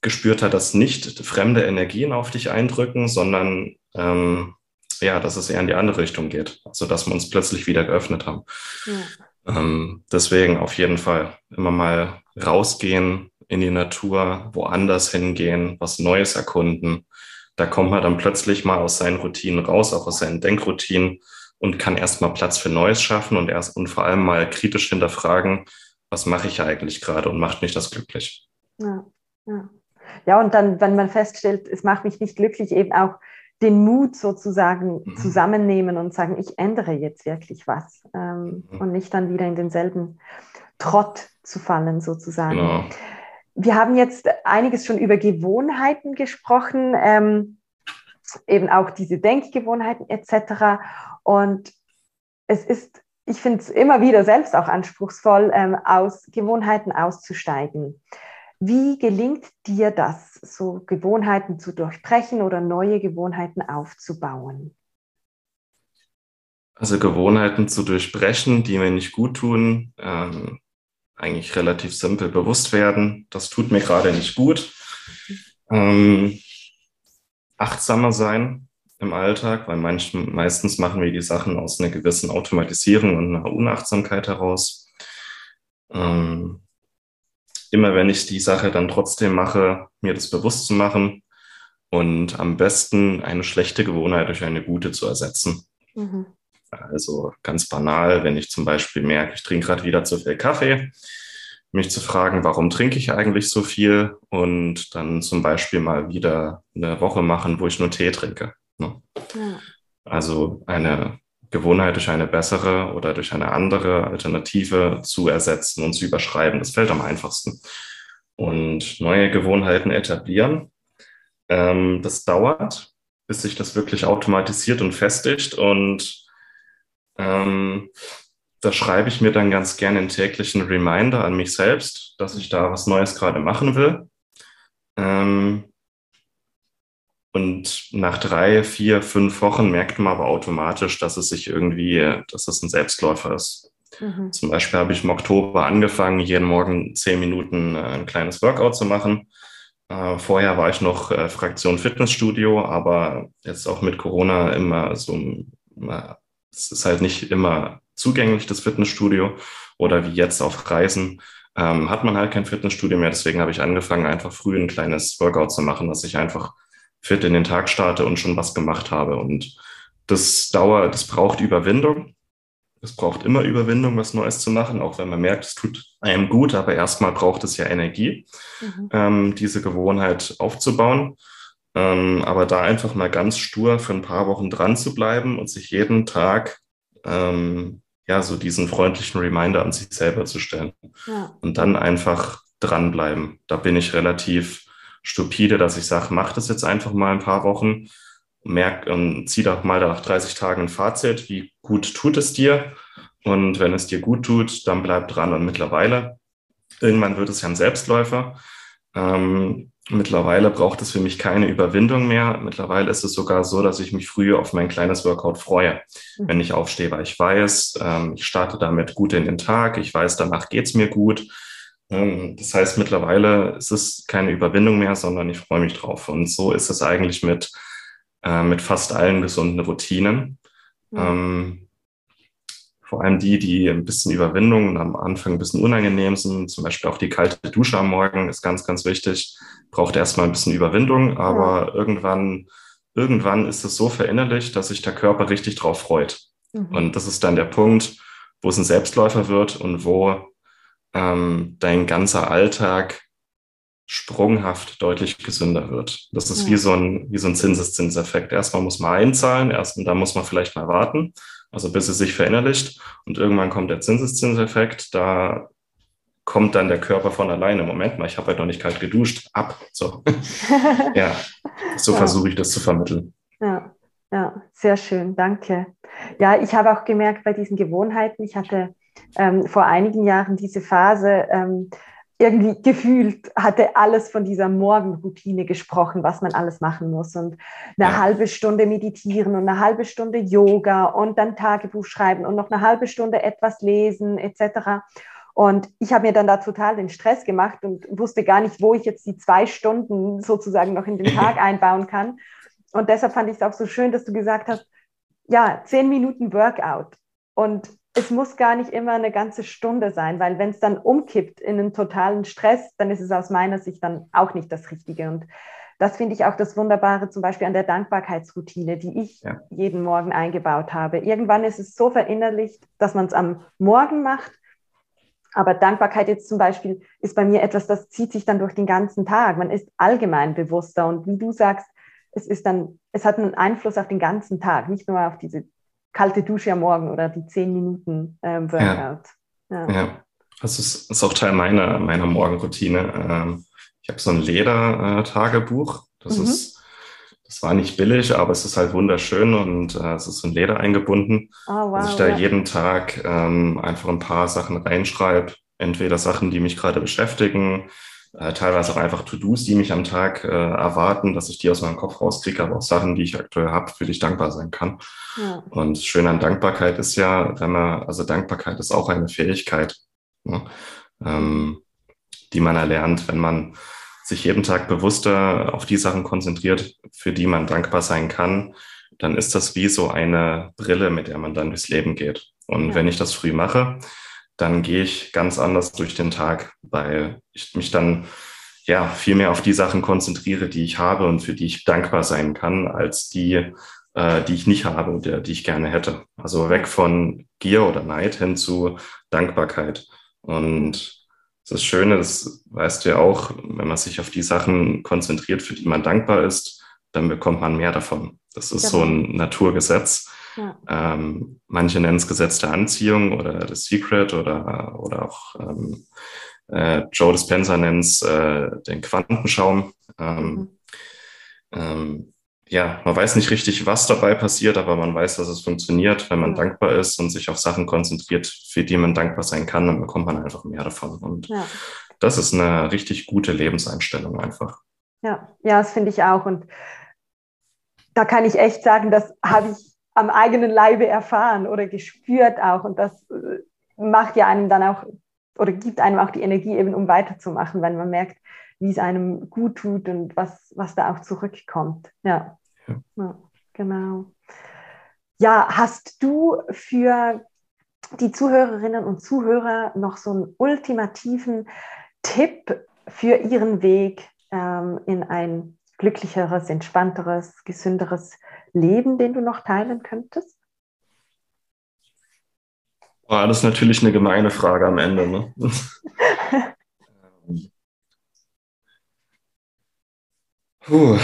gespürt hat, dass nicht fremde Energien auf dich eindrücken, sondern ähm, ja, dass es eher in die andere Richtung geht. Also dass wir uns plötzlich wieder geöffnet haben. Ja. Ähm, deswegen auf jeden Fall immer mal rausgehen in die Natur, woanders hingehen, was Neues erkunden. Da kommt man dann plötzlich mal aus seinen Routinen raus, auch aus seinen Denkroutinen und kann erstmal Platz für Neues schaffen und erst und vor allem mal kritisch hinterfragen, was mache ich eigentlich gerade und macht mich das glücklich. Ja, ja. ja, und dann, wenn man feststellt, es macht mich nicht glücklich, eben auch den Mut sozusagen mhm. zusammennehmen und sagen, ich ändere jetzt wirklich was ähm, mhm. und nicht dann wieder in denselben Trott zu fallen sozusagen. Genau. Wir haben jetzt einiges schon über Gewohnheiten gesprochen, ähm, eben auch diese Denkgewohnheiten etc. Und es ist, ich finde es immer wieder selbst auch anspruchsvoll, ähm, aus Gewohnheiten auszusteigen. Wie gelingt dir das, so Gewohnheiten zu durchbrechen oder neue Gewohnheiten aufzubauen? Also Gewohnheiten zu durchbrechen, die mir nicht gut tun, ähm, eigentlich relativ simpel bewusst werden. Das tut mir gerade nicht gut. Ähm, achtsamer sein im Alltag, weil manchen, meistens machen wir die Sachen aus einer gewissen Automatisierung und einer Unachtsamkeit heraus. Ähm, immer wenn ich die Sache dann trotzdem mache, mir das bewusst zu machen und am besten eine schlechte Gewohnheit durch eine gute zu ersetzen. Mhm. Also ganz banal, wenn ich zum Beispiel merke, ich trinke gerade wieder zu viel Kaffee, mich zu fragen, warum trinke ich eigentlich so viel und dann zum Beispiel mal wieder eine Woche machen, wo ich nur Tee trinke. Ne? Ja. Also eine Gewohnheit durch eine bessere oder durch eine andere Alternative zu ersetzen und zu überschreiben. Das fällt am einfachsten. Und neue Gewohnheiten etablieren, ähm, das dauert, bis sich das wirklich automatisiert und festigt. Und ähm, da schreibe ich mir dann ganz gerne einen täglichen Reminder an mich selbst, dass ich da was Neues gerade machen will. Ähm, und nach drei, vier, fünf Wochen merkt man aber automatisch, dass es sich irgendwie, dass es ein Selbstläufer ist. Mhm. Zum Beispiel habe ich im Oktober angefangen, jeden Morgen zehn Minuten äh, ein kleines Workout zu machen. Äh, vorher war ich noch äh, Fraktion Fitnessstudio, aber jetzt auch mit Corona immer so, es ist halt nicht immer zugänglich, das Fitnessstudio. Oder wie jetzt auf Reisen ähm, hat man halt kein Fitnessstudio mehr. Deswegen habe ich angefangen, einfach früh ein kleines Workout zu machen, dass ich einfach fit in den Tag starte und schon was gemacht habe. Und das dauert, das braucht Überwindung. Es braucht immer Überwindung, was Neues zu machen, auch wenn man merkt, es tut einem gut, aber erstmal braucht es ja Energie, mhm. ähm, diese Gewohnheit aufzubauen. Ähm, aber da einfach mal ganz stur für ein paar Wochen dran zu bleiben und sich jeden Tag ähm, ja so diesen freundlichen Reminder an sich selber zu stellen ja. und dann einfach dranbleiben. Da bin ich relativ stupide, dass ich sage, mach das jetzt einfach mal ein paar Wochen, merk und zieh doch mal nach 30 Tagen ein Fazit, wie gut tut es dir und wenn es dir gut tut, dann bleib dran und mittlerweile, irgendwann wird es ja ein Selbstläufer. Ähm, mittlerweile braucht es für mich keine Überwindung mehr. Mittlerweile ist es sogar so, dass ich mich früh auf mein kleines Workout freue, mhm. wenn ich aufstehe, weil ich weiß, ähm, ich starte damit gut in den Tag, ich weiß, danach geht's mir gut ähm, das heißt, mittlerweile ist es keine Überwindung mehr, sondern ich freue mich drauf. Und so ist es eigentlich mit, äh, mit fast allen gesunden Routinen. Mhm. Ähm, vor allem die, die ein bisschen Überwindung und am Anfang ein bisschen unangenehm sind, zum Beispiel auch die kalte Dusche am Morgen ist ganz, ganz wichtig. Braucht erstmal ein bisschen Überwindung, aber ja. irgendwann, irgendwann ist es so verinnerlicht, dass sich der Körper richtig drauf freut. Mhm. Und das ist dann der Punkt, wo es ein Selbstläufer wird und wo ähm, dein ganzer Alltag sprunghaft deutlich gesünder wird. Das ist ja. wie so ein, wie so ein Zinseszinseffekt. Erstmal muss man einzahlen, erst und dann muss man vielleicht mal warten, also bis es sich verinnerlicht. Und irgendwann kommt der Zinseszinseffekt, da kommt dann der Körper von alleine. Moment mal, ich habe halt noch nicht kalt geduscht. Ab. So. ja, so ja. versuche ich das zu vermitteln. Ja, ja, sehr schön. Danke. Ja, ich habe auch gemerkt bei diesen Gewohnheiten, ich hatte ähm, vor einigen Jahren diese Phase, ähm, irgendwie gefühlt hatte alles von dieser Morgenroutine gesprochen, was man alles machen muss. Und eine ja. halbe Stunde meditieren und eine halbe Stunde Yoga und dann Tagebuch schreiben und noch eine halbe Stunde etwas lesen etc. Und ich habe mir dann da total den Stress gemacht und wusste gar nicht, wo ich jetzt die zwei Stunden sozusagen noch in den Tag einbauen kann. Und deshalb fand ich es auch so schön, dass du gesagt hast, ja, zehn Minuten Workout. Und es muss gar nicht immer eine ganze Stunde sein, weil wenn es dann umkippt in einen totalen Stress, dann ist es aus meiner Sicht dann auch nicht das Richtige. Und das finde ich auch das Wunderbare zum Beispiel an der Dankbarkeitsroutine, die ich ja. jeden Morgen eingebaut habe. Irgendwann ist es so verinnerlicht, dass man es am Morgen macht. Aber Dankbarkeit jetzt zum Beispiel ist bei mir etwas, das zieht sich dann durch den ganzen Tag. Man ist allgemein bewusster und wie du sagst, es ist dann, es hat einen Einfluss auf den ganzen Tag, nicht nur auf diese kalte Dusche am Morgen oder die zehn Minuten ähm, Workout. Ja. ja. Das ist, ist, auch Teil meiner, meiner Morgenroutine. Ähm, ich habe so ein Leder-Tagebuch. Das mhm. ist, das war nicht billig, aber es ist halt wunderschön und äh, es ist in Leder eingebunden. Oh, wow, dass ich da ja. jeden Tag ähm, einfach ein paar Sachen reinschreibe. Entweder Sachen, die mich gerade beschäftigen, äh, teilweise auch einfach To-Dos, die mich am Tag äh, erwarten, dass ich die aus meinem Kopf rauskriege, aber auch Sachen, die ich aktuell habe, für die ich dankbar sein kann. Ja. Und das Schöne an Dankbarkeit ist ja, wenn man, also Dankbarkeit ist auch eine Fähigkeit, ne, ähm, die man erlernt, wenn man sich jeden Tag bewusster auf die Sachen konzentriert, für die man dankbar sein kann, dann ist das wie so eine Brille, mit der man dann durchs Leben geht. Und ja. wenn ich das früh mache, dann gehe ich ganz anders durch den Tag, weil ich mich dann ja viel mehr auf die Sachen konzentriere, die ich habe und für die ich dankbar sein kann, als die, äh, die ich nicht habe oder die ich gerne hätte. Also weg von Gier oder Neid hin zu Dankbarkeit. Und das Schöne, das weißt du ja auch, wenn man sich auf die Sachen konzentriert, für die man dankbar ist, dann bekommt man mehr davon. Das ist genau. so ein Naturgesetz. Ja. Ähm, manche nennen es Gesetz der Anziehung oder das Secret oder, oder auch ähm, äh, Joe Dispenza nennt es äh, den Quantenschaum. Ähm, mhm. Ähm, ja, man weiß nicht richtig, was dabei passiert, aber man weiß, dass es funktioniert, wenn man ja. dankbar ist und sich auf Sachen konzentriert, für die man dankbar sein kann, dann bekommt man einfach mehr davon. Und ja. das ist eine richtig gute Lebenseinstellung einfach. Ja, ja, das finde ich auch. Und da kann ich echt sagen, das habe ich am eigenen Leibe erfahren oder gespürt auch. Und das äh, macht ja einem dann auch oder gibt einem auch die Energie eben, um weiterzumachen, wenn man merkt, wie es einem gut tut und was, was da auch zurückkommt. Ja. ja. ja genau. Ja, hast du für die Zuhörerinnen und Zuhörer noch so einen ultimativen Tipp für ihren Weg ähm, in ein glücklicheres, entspannteres, gesünderes Leben, den du noch teilen könntest? Oh, das ist natürlich eine gemeine Frage am Ende. Ne? Puh.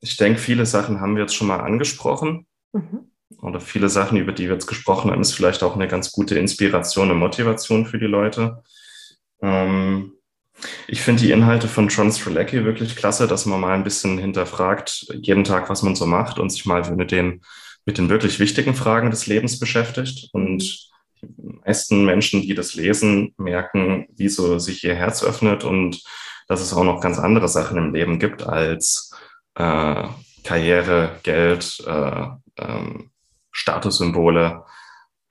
Ich denke, viele Sachen haben wir jetzt schon mal angesprochen. Mhm. Oder viele Sachen, über die wir jetzt gesprochen haben, ist vielleicht auch eine ganz gute Inspiration und Motivation für die Leute. Ähm, ich finde die Inhalte von John Strelacki wirklich klasse, dass man mal ein bisschen hinterfragt, jeden Tag, was man so macht und sich mal mit den, mit den wirklich wichtigen Fragen des Lebens beschäftigt. Und die meisten Menschen, die das lesen, merken, wie sich ihr Herz öffnet und dass es auch noch ganz andere Sachen im Leben gibt als äh, Karriere, Geld, äh, ähm, Statussymbole,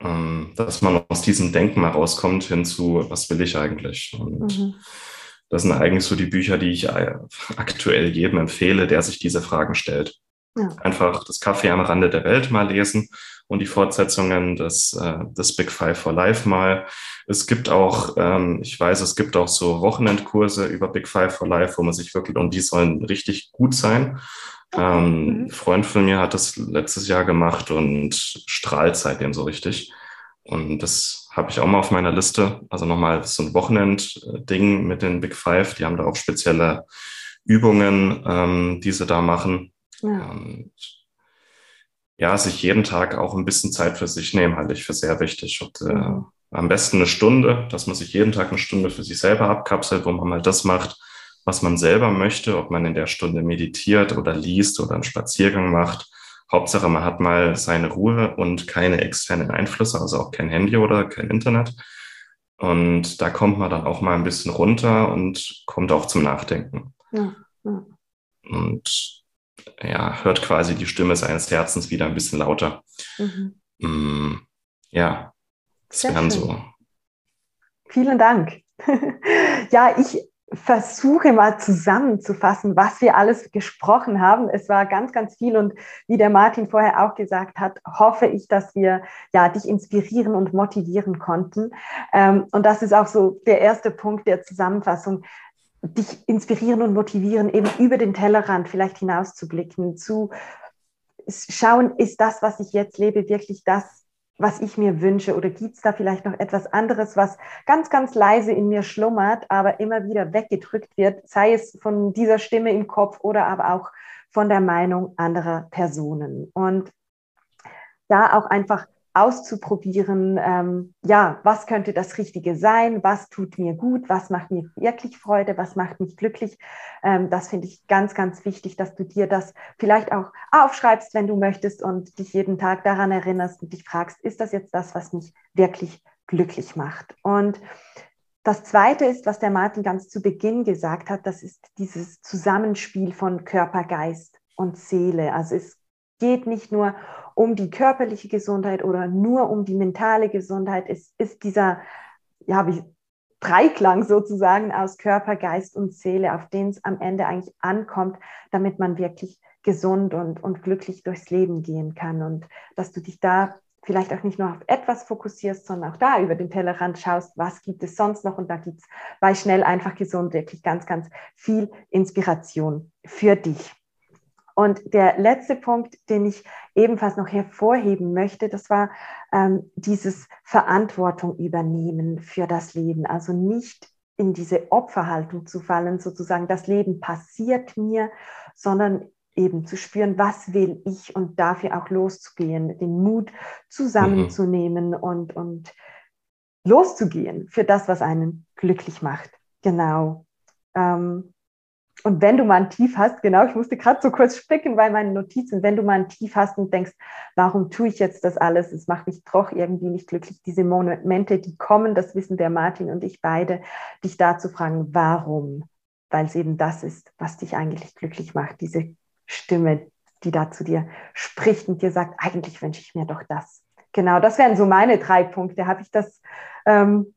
ähm, dass man aus diesem Denken mal rauskommt hin zu, was will ich eigentlich? Und mhm. Das sind eigentlich so die Bücher, die ich äh, aktuell jedem empfehle, der sich diese Fragen stellt. Ja. Einfach das Kaffee am Rande der Welt mal lesen und die Fortsetzungen des, äh, des Big Five for Life mal. Es gibt auch, ähm, ich weiß, es gibt auch so Wochenendkurse über Big Five for Life, wo man sich wirklich, und die sollen richtig gut sein. Ähm, mhm. Ein Freund von mir hat das letztes Jahr gemacht und strahlt seitdem so richtig. Und das habe ich auch mal auf meiner Liste. Also nochmal so ein Wochenend-Ding mit den Big Five. Die haben da auch spezielle Übungen, ähm, die sie da machen. Ja. Und ja, sich jeden Tag auch ein bisschen Zeit für sich nehmen, halte ich für sehr wichtig. Und äh, Am besten eine Stunde, dass man sich jeden Tag eine Stunde für sich selber abkapselt, wo man mal das macht, was man selber möchte, ob man in der Stunde meditiert oder liest oder einen Spaziergang macht. Hauptsache, man hat mal seine Ruhe und keine externen Einflüsse, also auch kein Handy oder kein Internet. Und da kommt man dann auch mal ein bisschen runter und kommt auch zum Nachdenken. Ja, ja. Und ja, hört quasi die Stimme seines Herzens wieder ein bisschen lauter. Mhm. Mm, ja, das Sehr wären schön. so. Vielen Dank. ja, ich versuche mal zusammenzufassen, was wir alles gesprochen haben. Es war ganz, ganz viel und wie der Martin vorher auch gesagt hat, hoffe ich, dass wir ja dich inspirieren und motivieren konnten. Ähm, und das ist auch so der erste Punkt der Zusammenfassung dich inspirieren und motivieren, eben über den Tellerrand vielleicht hinauszublicken, zu schauen, ist das, was ich jetzt lebe, wirklich das, was ich mir wünsche? Oder gibt es da vielleicht noch etwas anderes, was ganz, ganz leise in mir schlummert, aber immer wieder weggedrückt wird, sei es von dieser Stimme im Kopf oder aber auch von der Meinung anderer Personen? Und da auch einfach auszuprobieren, ähm, ja, was könnte das Richtige sein, was tut mir gut, was macht mir wirklich Freude, was macht mich glücklich. Ähm, das finde ich ganz, ganz wichtig, dass du dir das vielleicht auch aufschreibst, wenn du möchtest und dich jeden Tag daran erinnerst und dich fragst, ist das jetzt das, was mich wirklich glücklich macht? Und das Zweite ist, was der Martin ganz zu Beginn gesagt hat, das ist dieses Zusammenspiel von Körper, Geist und Seele. Also es geht nicht nur um die körperliche Gesundheit oder nur um die mentale Gesundheit. Es ist dieser, ja, wie Dreiklang sozusagen aus Körper, Geist und Seele, auf den es am Ende eigentlich ankommt, damit man wirklich gesund und, und glücklich durchs Leben gehen kann. Und dass du dich da vielleicht auch nicht nur auf etwas fokussierst, sondern auch da über den Tellerrand schaust, was gibt es sonst noch. Und da gibt es bei Schnell einfach gesund wirklich ganz, ganz viel Inspiration für dich. Und der letzte Punkt, den ich ebenfalls noch hervorheben möchte, das war ähm, dieses Verantwortung übernehmen für das Leben. Also nicht in diese Opferhaltung zu fallen, sozusagen, das Leben passiert mir, sondern eben zu spüren, was will ich und dafür auch loszugehen, den Mut zusammenzunehmen mhm. und, und loszugehen für das, was einen glücklich macht. Genau. Ähm, und wenn du mal ein Tief hast, genau, ich musste gerade so kurz spicken bei meinen Notizen, wenn du mal ein Tief hast und denkst, warum tue ich jetzt das alles? Es macht mich doch irgendwie nicht glücklich. Diese Momente, die kommen, das wissen der Martin und ich beide, dich da zu fragen, warum? Weil es eben das ist, was dich eigentlich glücklich macht. Diese Stimme, die da zu dir spricht und dir sagt, eigentlich wünsche ich mir doch das. Genau, das wären so meine drei Punkte. Habe ich das ähm,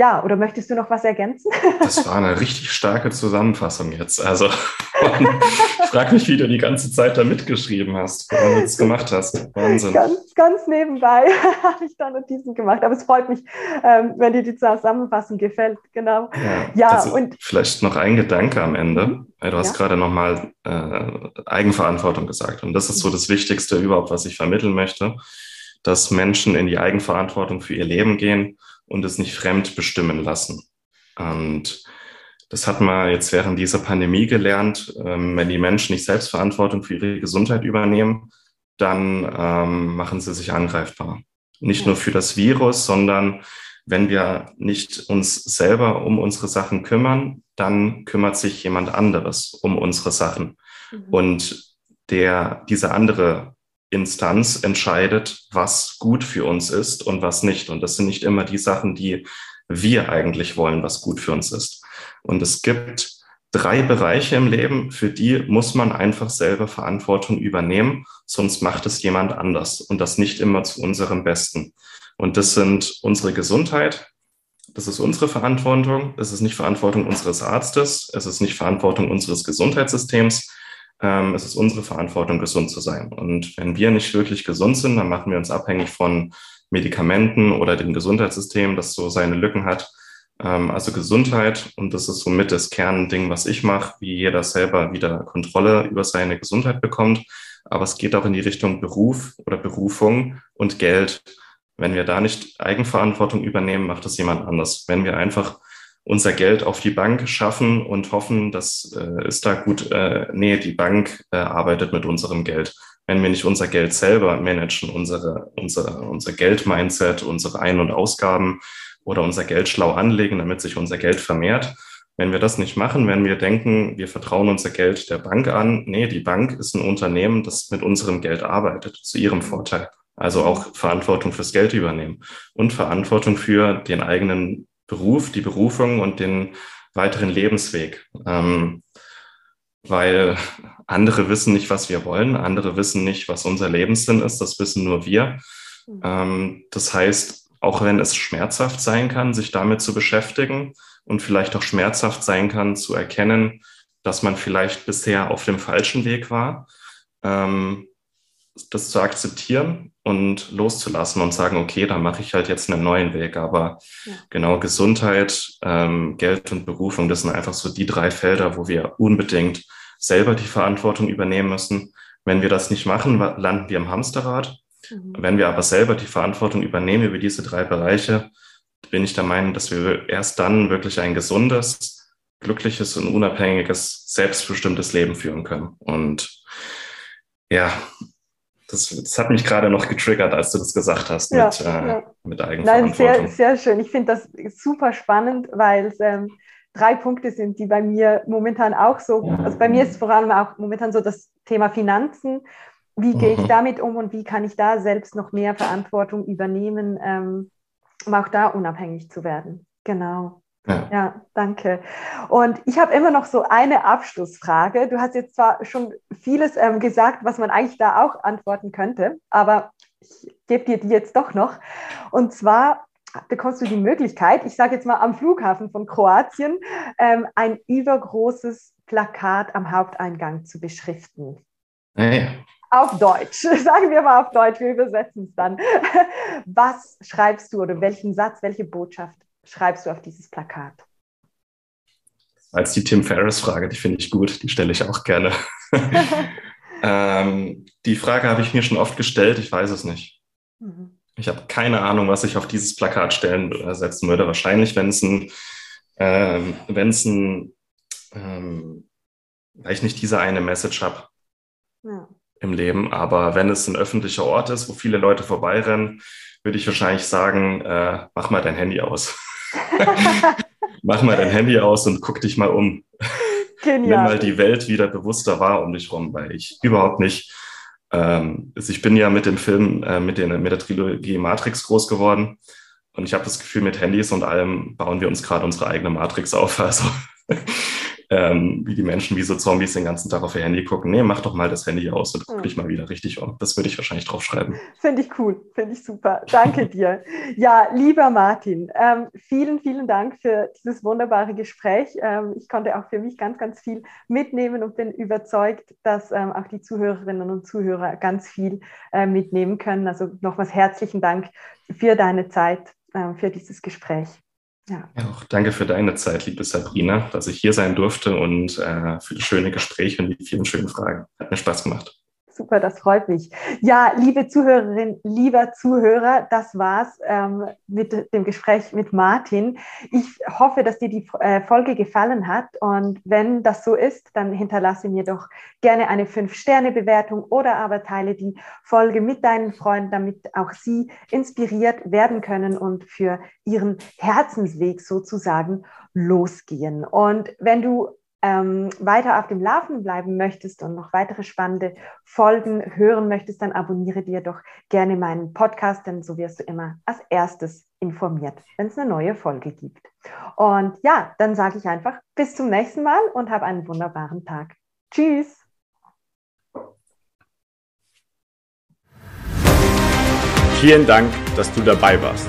ja, oder möchtest du noch was ergänzen? Das war eine richtig starke Zusammenfassung jetzt. Also ich frage mich, wie du die ganze Zeit da mitgeschrieben hast, wenn du das gemacht hast. Wahnsinn. Ganz, ganz nebenbei habe ich da Notizen gemacht. Aber es freut mich, ähm, wenn dir die Zusammenfassung gefällt. Genau. Ja, ja und vielleicht noch ein Gedanke am Ende. Du hast ja. gerade nochmal äh, Eigenverantwortung gesagt. Und das ist so das Wichtigste überhaupt, was ich vermitteln möchte, dass Menschen in die Eigenverantwortung für ihr Leben gehen und es nicht fremd bestimmen lassen. Und das hat man jetzt während dieser Pandemie gelernt. Ähm, wenn die Menschen nicht Selbstverantwortung für ihre Gesundheit übernehmen, dann ähm, machen sie sich angreifbar. Nicht nur für das Virus, sondern wenn wir nicht uns selber um unsere Sachen kümmern, dann kümmert sich jemand anderes um unsere Sachen. Mhm. Und der, diese andere Instanz entscheidet, was gut für uns ist und was nicht. Und das sind nicht immer die Sachen, die wir eigentlich wollen, was gut für uns ist. Und es gibt drei Bereiche im Leben, für die muss man einfach selber Verantwortung übernehmen, sonst macht es jemand anders und das nicht immer zu unserem Besten. Und das sind unsere Gesundheit, das ist unsere Verantwortung, es ist nicht Verantwortung unseres Arztes, es ist nicht Verantwortung unseres Gesundheitssystems, ähm, es ist unsere Verantwortung, gesund zu sein. Und wenn wir nicht wirklich gesund sind, dann machen wir uns abhängig von Medikamenten oder dem Gesundheitssystem, das so seine Lücken hat. Ähm, also Gesundheit, und das ist somit das Kernding, was ich mache, wie jeder selber wieder Kontrolle über seine Gesundheit bekommt. Aber es geht auch in die Richtung Beruf oder Berufung und Geld. Wenn wir da nicht Eigenverantwortung übernehmen, macht es jemand anders. Wenn wir einfach unser Geld auf die Bank schaffen und hoffen, dass äh, ist da gut, äh, nee, die Bank äh, arbeitet mit unserem Geld. wenn wir nicht unser Geld selber managen, unsere, unsere, unser Geldmindset, unsere Ein- und Ausgaben oder unser Geld schlau anlegen, damit sich unser Geld vermehrt. Wenn wir das nicht machen, wenn wir denken, wir vertrauen unser Geld der Bank an, nee, die Bank ist ein Unternehmen, das mit unserem Geld arbeitet, zu ihrem Vorteil. Also auch Verantwortung fürs Geld übernehmen und Verantwortung für den eigenen Beruf, die Berufung und den weiteren Lebensweg. Ähm, weil andere wissen nicht, was wir wollen, andere wissen nicht, was unser Lebenssinn ist, das wissen nur wir. Mhm. Ähm, das heißt, auch wenn es schmerzhaft sein kann, sich damit zu beschäftigen und vielleicht auch schmerzhaft sein kann, zu erkennen, dass man vielleicht bisher auf dem falschen Weg war, ähm, das zu akzeptieren und loszulassen und sagen, okay, dann mache ich halt jetzt einen neuen Weg. Aber ja. genau Gesundheit, ähm, Geld und Berufung, das sind einfach so die drei Felder, wo wir unbedingt selber die Verantwortung übernehmen müssen. Wenn wir das nicht machen, landen wir im Hamsterrad. Mhm. Wenn wir aber selber die Verantwortung übernehmen über diese drei Bereiche, bin ich der Meinung, dass wir erst dann wirklich ein gesundes, glückliches und unabhängiges, selbstbestimmtes Leben führen können. Und ja, das, das, hat mich gerade noch getriggert, als du das gesagt hast ja, mit, äh, ja. mit Eigenverantwortung. Nein, sehr, sehr schön. Ich finde das super spannend, weil es ähm, drei Punkte sind, die bei mir momentan auch so, also bei mir ist vor allem auch momentan so das Thema Finanzen. Wie gehe ich mhm. damit um und wie kann ich da selbst noch mehr Verantwortung übernehmen, ähm, um auch da unabhängig zu werden? Genau. Ja. ja, danke. Und ich habe immer noch so eine Abschlussfrage. Du hast jetzt zwar schon vieles ähm, gesagt, was man eigentlich da auch antworten könnte, aber ich gebe dir die jetzt doch noch. Und zwar bekommst du die Möglichkeit, ich sage jetzt mal am Flughafen von Kroatien, ähm, ein übergroßes Plakat am Haupteingang zu beschriften. Ja. Auf Deutsch, sagen wir mal auf Deutsch, wir übersetzen es dann. Was schreibst du oder welchen Satz, welche Botschaft schreibst du auf dieses Plakat? Als die Tim Ferriss-Frage, die finde ich gut, die stelle ich auch gerne. ähm, die Frage habe ich mir schon oft gestellt, ich weiß es nicht. Mhm. Ich habe keine Ahnung, was ich auf dieses Plakat stellen äh, setzen würde. Wahrscheinlich, wenn es ein, ähm, wenn es ein, ähm, weil ich nicht diese eine Message habe ja. im Leben, aber wenn es ein öffentlicher Ort ist, wo viele Leute vorbeirennen, würde ich wahrscheinlich sagen, äh, mach mal dein Handy aus. mach mal dein Handy aus und guck dich mal um. Genial. Nimm mal die Welt wieder bewusster wahr um dich rum, weil ich überhaupt nicht ähm, also ich bin ja mit dem Film, äh, mit, den, mit der Trilogie Matrix groß geworden. Und ich habe das Gefühl, mit Handys und allem bauen wir uns gerade unsere eigene Matrix auf. Also ähm, wie die Menschen wie so Zombies den ganzen Tag auf ihr Handy gucken. Nee, mach doch mal das Handy aus und guck hm. dich mal wieder richtig um. Das würde ich wahrscheinlich draufschreiben. Finde ich cool, finde ich super. Danke dir. Ja, lieber Martin, ähm, vielen, vielen Dank für dieses wunderbare Gespräch. Ähm, ich konnte auch für mich ganz, ganz viel mitnehmen und bin überzeugt, dass ähm, auch die Zuhörerinnen und Zuhörer ganz viel äh, mitnehmen können. Also nochmals herzlichen Dank für deine Zeit, äh, für dieses Gespräch. Ja. auch danke für deine Zeit, liebe Sabrina, dass ich hier sein durfte und äh, für das schöne Gespräch und die vielen schönen Fragen. Hat mir Spaß gemacht. Super, das freut mich. Ja, liebe Zuhörerin, lieber Zuhörer, das war's ähm, mit dem Gespräch mit Martin. Ich hoffe, dass dir die äh, Folge gefallen hat und wenn das so ist, dann hinterlasse mir doch gerne eine 5-Sterne-Bewertung oder aber teile die Folge mit deinen Freunden, damit auch sie inspiriert werden können und für ihren Herzensweg sozusagen losgehen. Und wenn du ähm, weiter auf dem Laufen bleiben möchtest und noch weitere spannende Folgen hören möchtest, dann abonniere dir doch gerne meinen Podcast, denn so wirst du immer als erstes informiert, wenn es eine neue Folge gibt. Und ja, dann sage ich einfach bis zum nächsten Mal und hab einen wunderbaren Tag. Tschüss. Vielen Dank, dass du dabei warst.